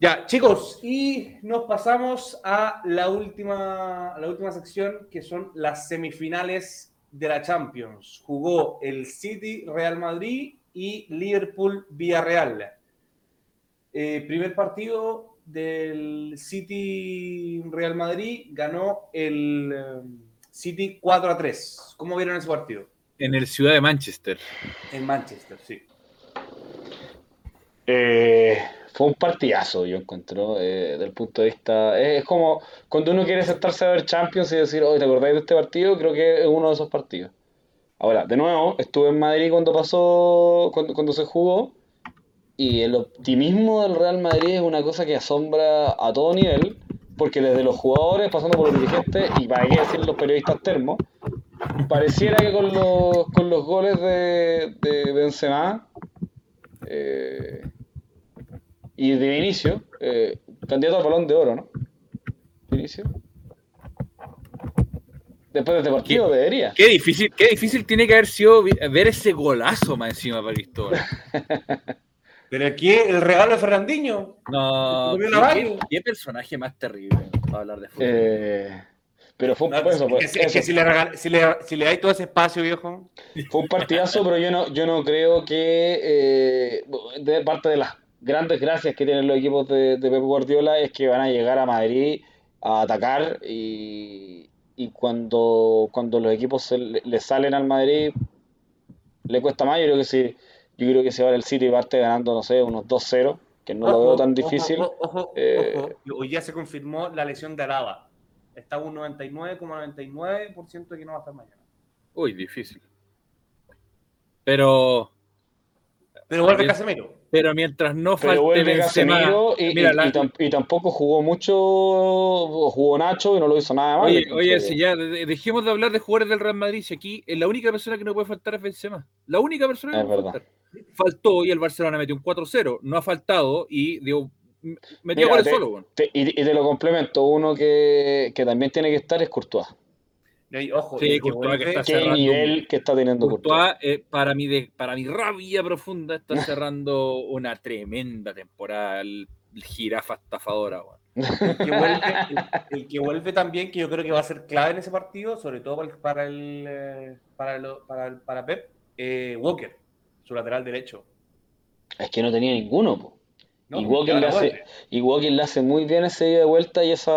Ya, chicos, y nos pasamos a la última, a la última sección, que son las semifinales de la Champions. Jugó el City Real Madrid y Liverpool Villarreal. Eh, primer partido del City Real Madrid ganó el eh, City 4 a 3. ¿Cómo vieron ese partido? En el Ciudad de Manchester. En Manchester, sí. Eh, fue un partidazo, yo encuentro, eh, del punto de vista. Es, es como cuando uno quiere sentarse a ver Champions y decir, oye, ¿te acordáis de este partido? Creo que es uno de esos partidos. Ahora, de nuevo, estuve en Madrid cuando pasó, cuando, cuando se jugó, y el optimismo del Real Madrid es una cosa que asombra a todo nivel, porque desde los jugadores, pasando por los dirigentes, y para qué decir los periodistas termos, pareciera que con los, con los goles de, de Benzema eh, y de Vinicio, eh, candidato al balón de oro, ¿no? Vinicio. Después de este partido debería. Qué difícil, qué difícil tiene que haber sido ver ese golazo más encima para Cristóbal. Pero aquí el regalo de Fernandinho. No, qué, qué- qué personaje más terrible para hablar de fútbol. Eh, pero fue un, No, pues, eso, es pues, que, es que eso. si, le regal- si, le, si le dais todo ese espacio, viejo. Fue un partidazo, pero yo no, yo no creo que eh, de parte de las grandes gracias que tienen los equipos de, de Pep Guardiola es que van a llegar a Madrid a atacar y, y cuando, cuando los equipos se le, le salen al Madrid le cuesta más. Yo creo que si, yo creo que si ahora el City parte ganando, no sé, unos 2-0, que no lo veo tan difícil. Ojo, ojo, eh, ojo. Hoy ya se confirmó la lesión de Alaba. Está un 99,99% de que no va a estar mañana. Uy, difícil. Pero, Pero vuelve. Casemiro. Pero mientras no falte Benzema, Casemiro y, mira, y- la- y tam- y tampoco jugó mucho, jugó Nacho y no lo hizo nada mal. Oye, oye, si ya de- dejemos de hablar de jugadores del Real Madrid, si aquí eh, la única persona que no puede faltar es Benzema. La única persona que Es no puede verdad. faltar. Faltó y el Barcelona metió un 4-0. No ha faltado y dio, metió goles te- solo. Te- y, y te lo complemento, uno que, que también tiene que estar es Courtois. Y ojo, Sí, y el que Courtois que vuelve- está Qué cerrando nivel que está teniendo Courtois. Courtois, eh, para, mi de- para mi rabia profunda, está cerrando una tremenda temporada. El, el jirafa estafadora. weón. el que vuelve, el, el que vuelve también, que yo creo que va a ser clave en ese partido, sobre todo para el, para el, eh, para, el- para, el- para Pep, eh, Walker. su lateral derecho. Es que no tenía ninguno, po. ¿no? y, Walker le hace, vuelve. y Walker le hace muy bien ese ida de vuelta y esa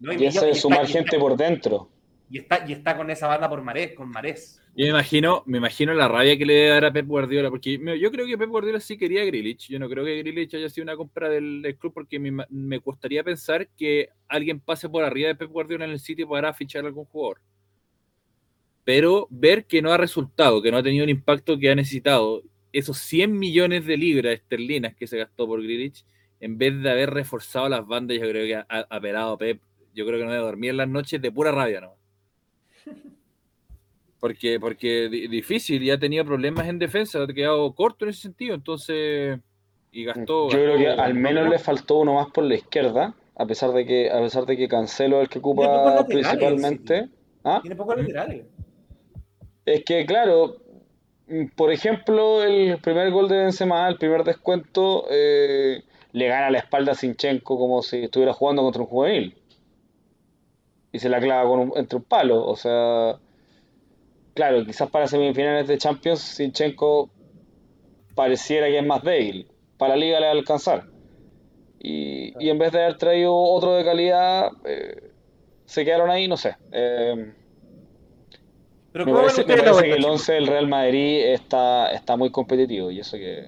No, y ese y sumar está- y gente está- por dentro. Y está, y está con esa banda por Marés, con Marés. Yo me imagino, me imagino la rabia que le debe dar a Pep Guardiola, porque yo creo que Pep Guardiola sí quería a Grealish. Yo no creo que Grealish haya sido una compra del, club, porque me, me costaría pensar que alguien pase por arriba de Pep Guardiola en el sitio para fichar a algún jugador. Pero ver que no ha resultado, que no ha tenido el impacto que ha necesitado, esos 100 millones de libras esterlinas que se gastó por Grealish, en vez de haber reforzado las bandas, yo creo que ha, ha pelado Pep. Yo creo que no debe dormir en las noches de pura rabia, ¿no? Porque, porque di- difícil y ha tenido problemas en defensa, ha quedado corto en ese sentido, entonces. Y gastó. Yo creo que al menos le faltó uno más por la izquierda, a pesar de que, a pesar de que Cancelo es el que ocupa principalmente. ¿Ah? Tiene pocos laterales. Es que, claro, mm, por ejemplo, el primer gol de Benzema, el primer descuento, eh, le gana la espalda a Sinchenko como si estuviera jugando contra un juvenil. Y se la clava con un- entre un palo. O sea, claro, quizás para semifinales de Champions, Sinchenko pareciera que es más débil. Para la liga le va a alcanzar. Y, y en vez de haber traído otro de calidad, eh, se quedaron ahí, no sé. Eh, Pero me ¿cómo ven parece, me que el chicos? 11 del Real Madrid está, está muy competitivo y eso que,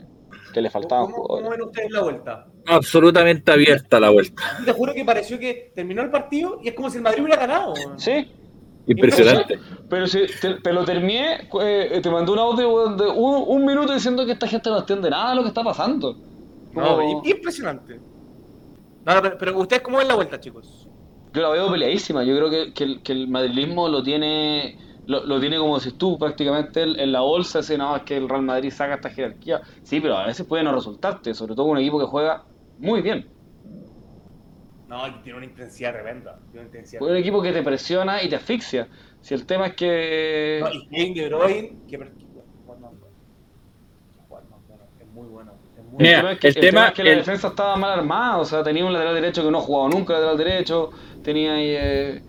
que le faltaban ¿Cómo, ven ustedes la vuelta? Absolutamente abierta la vuelta. Te juro que pareció que terminó el partido y es como si el Madrid hubiera ganado. Sí, Impresionante. pero si te, te lo terminé, eh, te mandó un audio de un, un minuto diciendo que esta gente no entiende nada de lo que está pasando. No, Como- impresionante. No, no, pero, pero ustedes cómo ven la vuelta, chicos? Yo la veo peleadísima. Yo creo que, que el, que el madrilismo lo tiene lo, lo tiene como si tú prácticamente en, en la bolsa. Así, no, es que el Real Madrid saca esta jerarquía. Sí, pero a veces puede no resultarte, sobre todo con un equipo que juega muy bien. No, tiene una intensidad tremenda. Tiene una intensidad Con un equipo que te presiona y te asfixia. Si el tema es que. No, y Kevin De Bruyne, que bueno. Bueno. Es muy bueno. Es muy Mira, el tema es que, el el tema tema- es que la el- defensa estaba mal armada. O sea, tenía un lateral derecho que no ha jugado nunca lateral derecho. Tenía ahí. eh,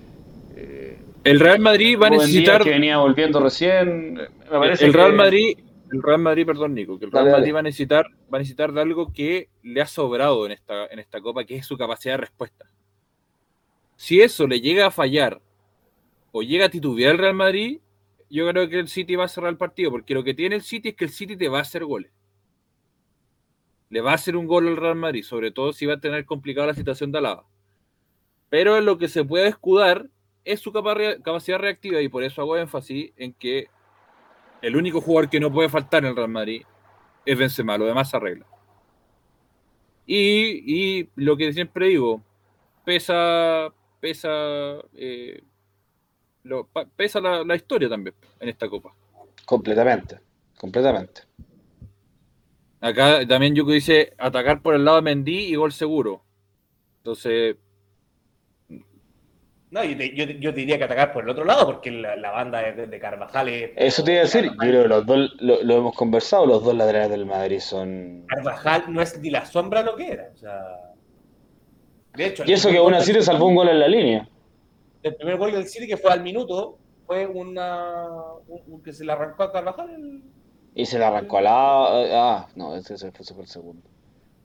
El Real Madrid va a necesitar. que venía volviendo recién. Me parece el Real que- Madrid, el Real Madrid, perdón, Nico, que el Real Dale, dale. Madrid va a necesitar, va a necesitar de algo que le ha sobrado en esta, en esta copa, que es su capacidad de respuesta. Si eso le llega a fallar o llega a titubear el Real Madrid, yo creo que el City va a cerrar el partido, porque lo que tiene el City es que el City te va a hacer goles. Le va a hacer un gol al Real Madrid, sobre todo si va a tener complicada la situación de Alaba. Pero en lo que se puede escudar es su capa- capacidad reactiva y por eso hago énfasis en que el único jugador que no puede faltar en el Real Madrid es Benzema, lo demás se arregla. Y, y lo que siempre digo, pesa, pesa, eh, lo- pesa la, la historia también en esta copa. Completamente, completamente. Acá también Yuko dice atacar por el lado de Mendy y gol seguro. Entonces, No, yo yo, yo diría que atacar por el otro lado, porque la, la banda de, de Carvajal es. Eso te iba a decir, yo creo que los dos, lo, lo hemos conversado, los dos laterales del Madrid son... Carvajal no es ni la sombra lo que era. O sea. De hecho, Y eso que aún así te salvó un gol en la línea. El primer gol del City que fue al minuto fue una, un, un que se le arrancó a Carvajal. el- Y se le arrancó a la... Ah, no, ese, ese fue, el segundo.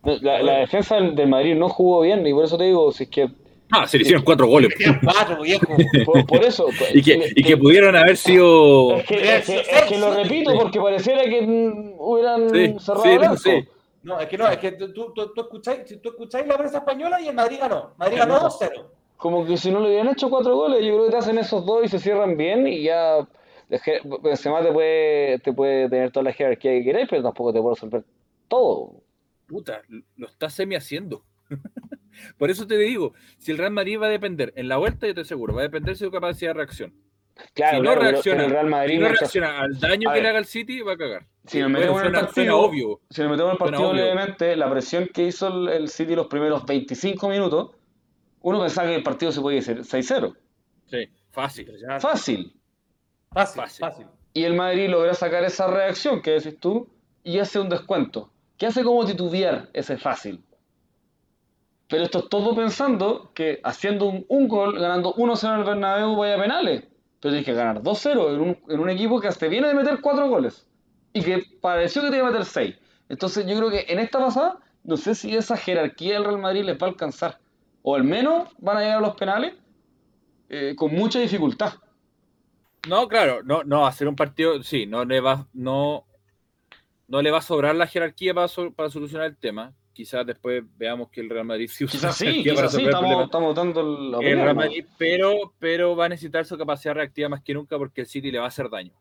La, la defensa del Madrid no jugó bien y por eso te digo, si es que... ah, se le hicieron cuatro goles. Cuatro, viejo. Por, por eso... Y que, y que pudieron haber sido... Es que, es que- es que lo repito porque pareciera que hubieran Sí, cerrado sí, el no, arco. sí. No, es que no, es que tú, tú, tú escucháis, si tú escucháis la prensa española y el Madrid ganó. Madrid ganó 2-0. Como que si no le hubieran hecho cuatro goles, yo creo que te hacen esos dos y se cierran bien y ya es que Benzema te puede, te puede tener toda la jerarquía que queráis, pero tampoco te puede resolver todo. Puta, lo está semi haciendo. Por eso te digo, si el Real Madrid va a depender, en la vuelta yo te aseguro, va a depender de su capacidad de reacción. Claro, si no claro, reacciona, el Real Madrid si no reacciona al daño que ver. le haga el City, va a cagar. Si nos metemos en el partido, obvio. si nos metemos en el partido levemente, la presión que hizo el, el City los primeros 25 minutos, uno pensaba que el partido se podía ir 6-0. Sí, fácil. Fácil. Fácil, Fácil. fácil. Y el Madrid logra sacar esa reacción que decís tú y hace un descuento. Que hace como titubear ese fácil. Pero esto es todo pensando que haciendo un, gol, ganando 1-0 en el Bernabéu, vaya penales. Pero tienes que ganar 2-0 en un, en un equipo que hasta viene de meter 4 goles. y que pareció que te iba a meter 6. Entonces yo creo que en esta pasada, no sé si esa jerarquía del Real Madrid les va a alcanzar. O al menos van a llegar a los penales eh, con mucha dificultad. No, claro, no, no, hacer un partido, sí, no le va, no, no le va a sobrar la jerarquía para, para solucionar el tema. Quizás después veamos que el Real Madrid sí usa Quizás sí, quizás sí, el estamos, estamos dando el opinión, Real. Madrid, pero, pero va a necesitar su capacidad reactiva más que nunca porque el City le va a hacer daño.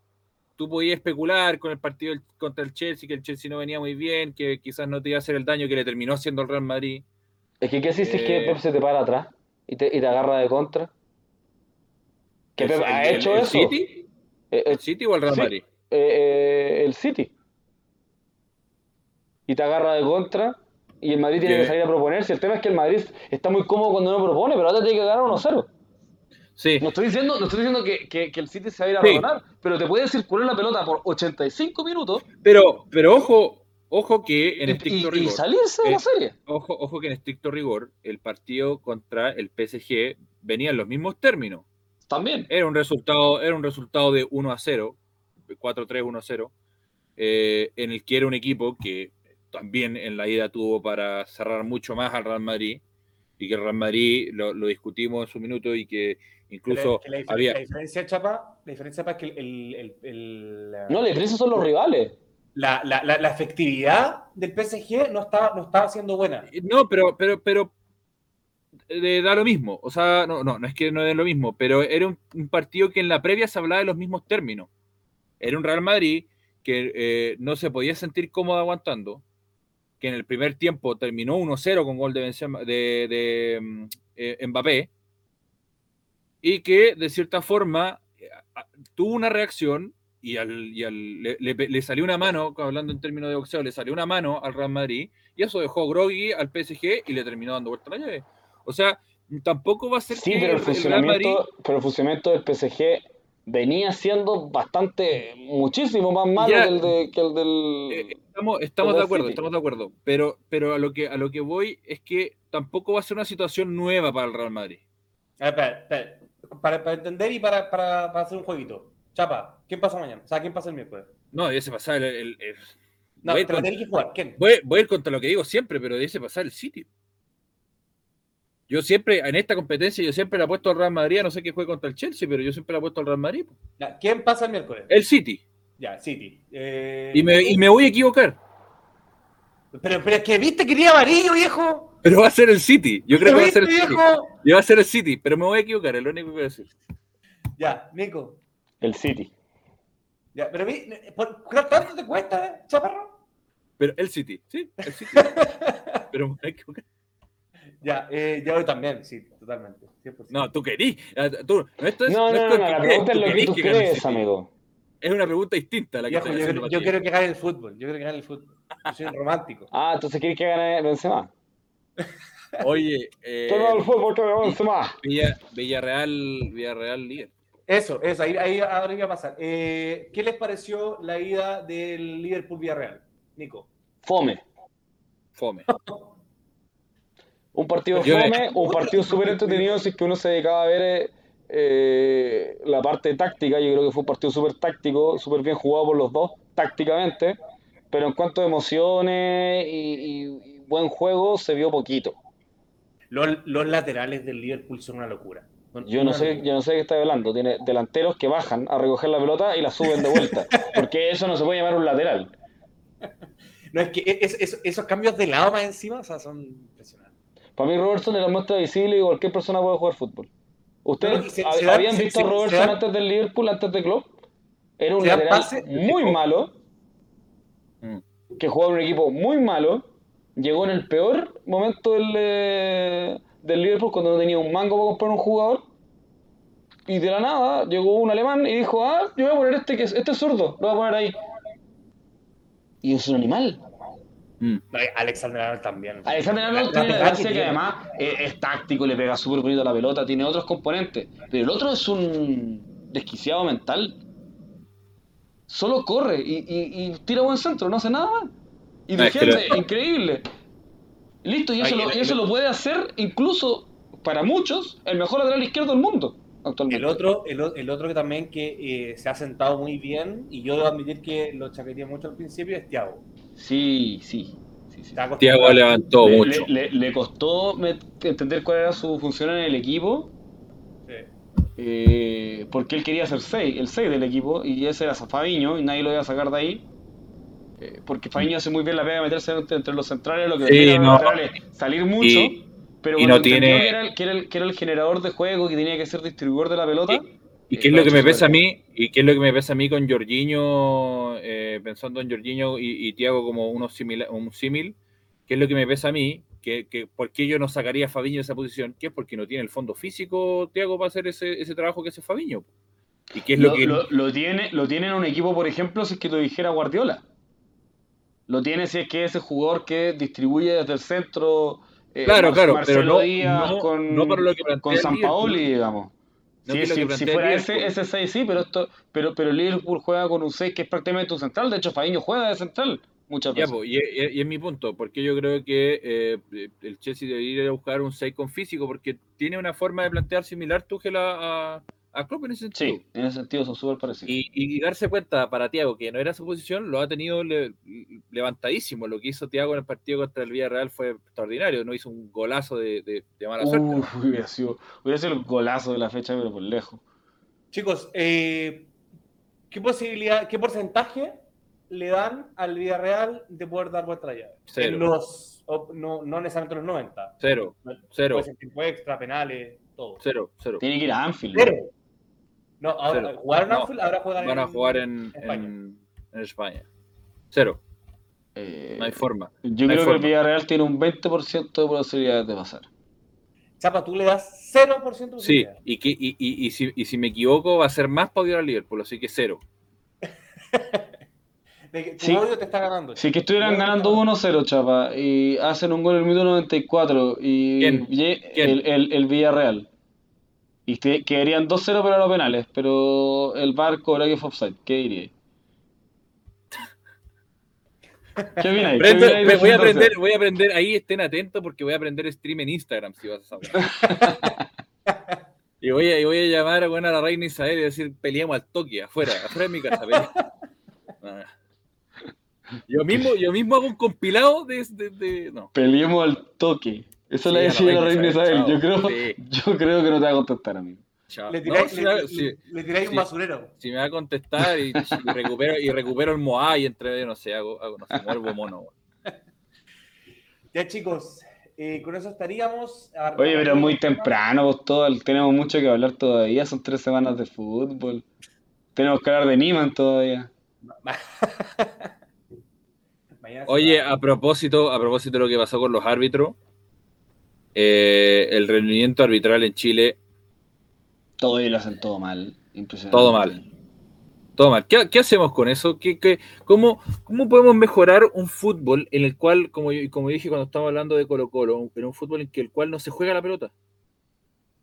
Tú podías especular con el partido contra el Chelsea, que el Chelsea no venía muy bien, que quizás no te iba a hacer el daño que le terminó haciendo el Real Madrid. Es que, ¿qué haces es Eh, que Pep se te para atrás y te, y te agarra de contra? ¿Que ¿El- Pep ha el- hecho el eso? City? Eh, eh, ¿El City o el Real Sí. Madrid? eh, eh, el City. Y te agarra de contra y el Madrid tiene Que- que salir a proponerse. El tema es que el Madrid está muy cómodo cuando no propone, pero ahora tiene que ganar 1-0. Sí. No estoy diciendo, no estoy diciendo que, que- que el City se va a ir a Sí. ganar, pero te puede circular la pelota por 85 minutos Pero, pero ojo, ojo que en y, estricto y- y rigor. salirse de la serie. Ojo, ojo que en estricto rigor, el partido contra el PSG venía en los mismos términos. También. Era un resultado, era un resultado de 1 a 0, 4-3, 1 a 0, eh, en el que era un equipo que también en la ida tuvo para cerrar mucho más al Real Madrid, y que el Real Madrid lo, lo discutimos en su minuto y que incluso Que la, había... la diferencia, Chapa, la diferencia Chapa, es que el, el- el- el- la, No, la diferencia son los rivales. la, la- la- la efectividad del PSG no estaba, no estaba siendo buena. No, pero, pero, pero eh, da lo mismo. O sea, no, no, no es que no es lo mismo, pero era un, un partido que en la previa se hablaba de los mismos términos. Era un Real Madrid que eh, no se podía sentir cómodo aguantando, que en el primer tiempo terminó 1-0 con gol de, Benzema- de, de, mm, eh, Mbappé, y que de cierta forma eh, tuvo una reacción y, al, y al- le, le- le salió una mano, hablando en términos de boxeo, le salió una mano al Real Madrid y eso dejó groggy al PSG y le terminó dando vuelta a la llave. O sea, tampoco va a ser Sí, que pero el el Real Madrid funcionamiento, pero el funcionamiento del PSG venía siendo bastante, muchísimo más malo Ya. que el, de, que el del... Eh, estamos, estamos Con de acuerdo, City. estamos de acuerdo. Pero, pero a lo que a lo que voy es que tampoco va a ser una situación nueva para el Real Madrid. Espera, espera. Para, para entender y para, para, para hacer un jueguito. Chapa, ¿quién pasa mañana? O sea, ¿quién pasa el miércoles? No, ese pasar el, el- el- No, voy, a ir te la con- tenés que jugar. ¿Quién? voy- voy a ir contra lo que digo siempre, pero ese pasar el City. Yo siempre, en esta competencia, yo siempre le apuesto al Real Madrid, a no sé qué juegue contra el Chelsea, pero yo siempre le apuesto al Real Madrid. Ya, ¿Quién pasa el miércoles? El City. Ya, City. Eh, Y me, y me voy a equivocar. Pero, pero es que viste que quería amarillo, viejo. Pero va a ser el City. Yo creo que va a ser el ¿Viste, City. viejo? Yo va a ser el City, pero me voy a equivocar, es lo único que voy a decir. Ya, Nico. El City. Ya, pero vi, ¿por ¿cuánto te cuesta, eh, chaparro? Pero el City, sí, el City. pero me voy a equivocar. Ya, eh, yo también, sí, totalmente. 100%. No, tú querís. Tú, no, esto es, No, no, es no, con no, que la crees, pregunta es lo que tú crees, amigo. Es una pregunta distinta la que yo, para yo ti. quiero que gane el fútbol. Yo quiero que gane el fútbol. Yo soy romántico. Ah, entonces quieres que gane Benzema. Oye, eh, Todo el fútbol que Benzema. Villa, Villarreal, Villarreal líder. Eso, eso, ahí, ahí ahora iba a pasar. Eh, ¿Qué les pareció la ida del Liverpool Villarreal? Nico. Fome. Fome. Un partido fome, un partido súper entretenido si es que uno se dedicaba a ver eh, eh, la parte táctica. Yo creo que fue un partido súper táctico, súper bien jugado por los dos, tácticamente. Pero en cuanto a emociones y, y- y buen juego, se vio poquito. Los, los laterales del Liverpool son una locura. Son Yo no una sé, locura. yo no sé de qué está hablando. Tiene delanteros que bajan a recoger la pelota y la suben de vuelta. Porque eso no se puede llamar un lateral. No, es que es- es- esos cambios de lado más encima, o sea, son impresionantes. Para mí Robertson es la muestra visible y cualquier persona puede jugar fútbol. ¿Ustedes se- se habían se- visto se- a Robertson antes del Liverpool, antes de Klopp? Era un lateral muy malo, Mm. que jugaba en un equipo muy malo, llegó en el peor momento del, eh, del Liverpool cuando no tenía un mango para comprar un jugador. Y de la nada llegó un alemán y dijo, ah, yo voy a poner este que es, este es zurdo, lo voy a poner ahí. Y es un animal. Mm. Alexander Arnold también. Alexander Arnold tiene la gracia que además eh, es, táctico, le pega súper bonito a la pelota, tiene otros componentes. Pero el otro es un desquiciado mental. Solo corre y, y- y tira buen centro, no hace nada más. Y No, es que defiende, increíble. Listo, y eso, Ay, lo, el- y eso el- lo puede hacer incluso para muchos el mejor lateral izquierdo del mundo. actualmente. El otro, el, otro que también que eh, se ha sentado muy bien, y yo debo admitir que lo chaqueteé mucho al principio, es Thiago. Sí, sí. Tiago levantó Le, mucho. le- le- le costó entender cuál era su función en el equipo, Sí. eh, porque él quería ser 6, el 6 del equipo, y ese era Fabiño, y nadie lo iba a sacar de ahí. eh, porque Fabiño hace muy bien la pega de meterse entre, entre los centrales, lo que Sí, los no. salir mucho, Y- pero y cuando no tiene- que, era el, que, era el, que era el generador de juego, que tenía que ser distribuidor de la pelota, ¿Y qué es lo que me pesa a mí? ¿Y qué es lo que me pesa a mí con Jorginho, eh, pensando en Jorginho y, y Tiago como unos simila- un símil? ¿Qué es lo que me pesa a mí? Que, que, ¿Por qué yo no sacaría a Fabiño de esa posición? ¿Qué es porque no tiene el fondo físico Tiago para hacer ese, ese trabajo que hace Fabiño? ¿Y qué es lo, lo, que.? lo- lo tiene, lo tiene en un equipo, por ejemplo, si es que lo dijera Guardiola. Lo tiene si es que ese jugador que distribuye desde el centro. eh, Claro, Mar- claro, Marcelo pero no- Díaz no- con, no para lo que con San. Paoli, digamos. No Si, que lo si- fuera ese, ese 6, sí, pero, esto, pero, pero el Liverpool juega con un 6 que es prácticamente un central. De hecho, Fabiño juega de central muchas Ya, veces. pues, y, y- y es mi punto, porque yo creo que eh, el Chelsea debería ir a buscar un 6 con físico, porque tiene una forma de plantear similar Tuchel a, a, a Klopp en ese sentido. Sí, en ese sentido son súper parecidos. Y, y darse cuenta para Tiago que no era su posición, lo ha tenido le- levantadísimo. Lo que hizo Tiago en el partido contra el Villarreal fue extraordinario. No hizo un golazo de, de- de mala suerte. Hubiera, sido, hubiera sido el golazo de la fecha, pero por lejos. Chicos, eh, ¿qué posibilidad, qué porcentaje le dan al Villarreal de poder dar vuelta a la llave? Cero. En los, no, no necesariamente los 90. Cero, cero, Puede ser tiempo extra, penales, todo. cero, cero. Tiene que ir a Anfield. ¿no? Cero. No, ahora. ¿jugaron No, Anfield? Ahora juegan Van a en- jugar en, España. en, en España. Cero, Eh, no hay forma. Yo No creo que el forma. Villarreal tiene un 20% de posibilidades de pasar. Chapa, tú le das 0% de Sí, posibilidad. y, que, y, y, y si, y si me equivoco, va a ser más para odiar al Liverpool, así que cero. De que tu Sí. odio te está ganando. Si es que Tu estuvieran ganando está 1-0, chapa, y hacen un gol en el minuto 94 y ¿Quién? y- ¿Quién? El, el, el Villarreal. Y te- quedarían 2-0 pero los penales, pero el VAR cobra que fue offside. ¿Qué diríais? ¿Qué opináis? ¿Qué opináis me voy a aprender, voy a aprender, ahí estén atentos porque voy a aprender stream en Instagram si vas a saber. y, voy a, y voy a llamar bueno, a la reina Isabel y decir, peleamos al toque, afuera, afuera de mi casa. Ah. Yo mismo, yo mismo hago un compilado de, de- de- no. Peleemos al toque. Eso Sí, le a la decía la reina Isabel. Yo creo. Sí. yo creo que no te va a contestar a mí. chao. Le No, tiráis, si, le- le- si- un basurero. si me va a contestar y, y recupero, y recupero el Moa y entre, no sé, hago, hago no sé, muevo mono. Ya, chicos, eh, con eso estaríamos. Oye, pero es muy temprano, pues todo, tenemos mucho que hablar todavía, son tres semanas de fútbol. Tenemos que hablar de Niman todavía. Oye, a propósito, a propósito de lo que pasó con los árbitros, eh, el rendimiento arbitral en Chile, Todo lo hacen todo mal. Impresionante. Todo mal. todo mal. ¿Qué, qué hacemos con eso? ¿Qué, qué- cómo, ¿Cómo podemos mejorar un fútbol en el cual, como, yo- como dije cuando estábamos hablando de Colo Colo, en un fútbol en que el cual no se juega la pelota?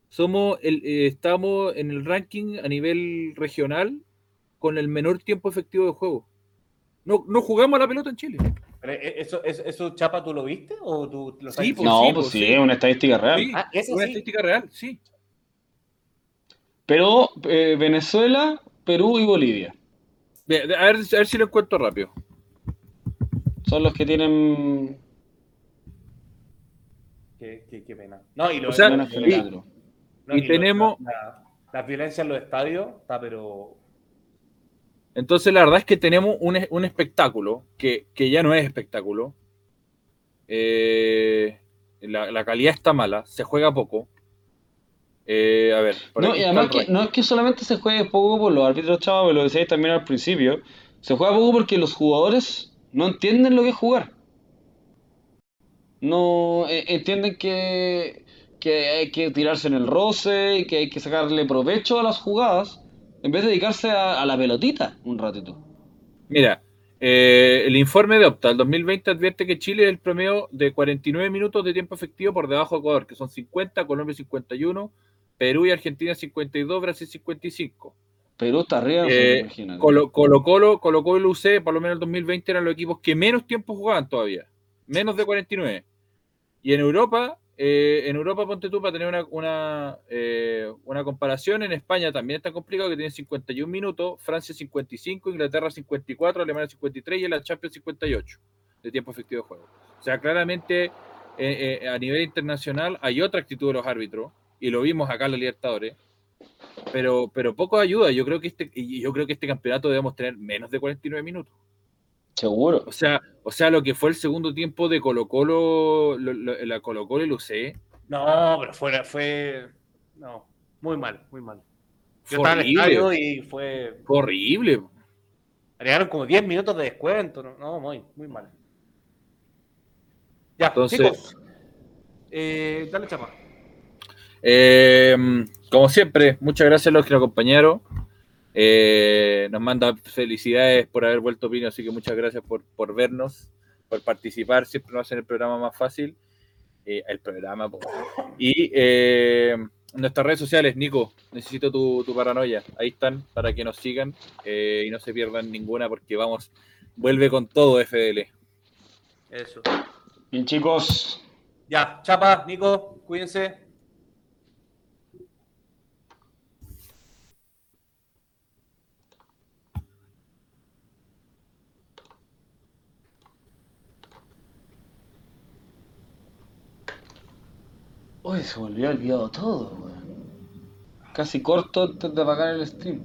Somos el, eh, estamos en el ranking a nivel regional con el menor tiempo efectivo de juego. No, no jugamos a la pelota en Chile. Pero, eh, ¿Eso, eso, eso, Chapa, tú lo viste? ¿O tú lo Sí, sabes? pues, No, sí, pues pues, sí, sí. es una estadística real. Sí, Ah, eso una sí. estadística real, sí. Pero eh, Venezuela, Perú y Bolivia A ver, a ver si lo encuentro rápido. son los que tienen Qué, qué- qué pena. No, y lo O sea, y- no, tenemos- La, la violencia en los estadios está, pero. Entonces, la verdad es que tenemos un, un espectáculo que, que ya no es espectáculo. Eh, la, la calidad está mala, se juega poco. Eh, a ver, No, y además que no es que solamente se juegue poco por los árbitros, chavos, lo decíais también al principio. Se juega poco porque los jugadores no entienden lo que es jugar. No eh, entienden que, que hay que tirarse en el roce que hay que sacarle provecho a las jugadas en vez de dedicarse a, a la pelotita un ratito. Mira, eh, el informe de Opta, el 2020 advierte que Chile es el promedio de 49 minutos de tiempo efectivo por debajo de Ecuador, que son 50, Colombia 51, Perú y Argentina 52, Brasil 55. Perú está arriba, Eh, imagínate. Colo Colo Colo, Colo Colo y UC, por lo menos el 2020 eran los equipos que menos tiempo jugaban todavía, menos de 49. Y en Europa, eh, en Europa, ponte tú, para tener una, una, eh, una comparación, en España también está complicado, que tienen 51 minutos, Francia 55, Inglaterra 54, Alemania 53 y en la Champions 58 de tiempo efectivo de juego. O sea, claramente eh, a nivel internacional hay otra actitud de los árbitros, y lo vimos acá en la Libertadores, pero, pero poco ayuda. Yo creo que este, yo creo que este campeonato debemos tener menos de 49 minutos. Seguro. O sea, o sea, lo que fue el segundo tiempo de Colo Colo, lo- lo- la Colo Colo y Lucé, No, pero fue, fue. No, muy mal, muy mal. Yo fue estaba en el estadio y fue. Fue horrible. Agregaron como 10 minutos de descuento. No, no muy, muy mal. Ya, Entonces- chicos. Eh, dale chapa. Eh, como siempre, muchas gracias a los que nos acompañaron. Eh, nos manda felicidades por haber vuelto Pino, así que muchas gracias por, por vernos, por participar. Siempre nos hacen el programa más fácil. Eh, el programa. po. Y eh, nuestras redes sociales, Nico, necesito tu, tu paranoia. Ahí están para que nos sigan eh, y no se pierdan ninguna porque vamos, vuelve con todo FDL. Eso. Bien, chicos. Ya, chapa, Nico, cuídense. Uy, se me olvidó olvidado todo, weón. Casi corto antes de apagar el stream.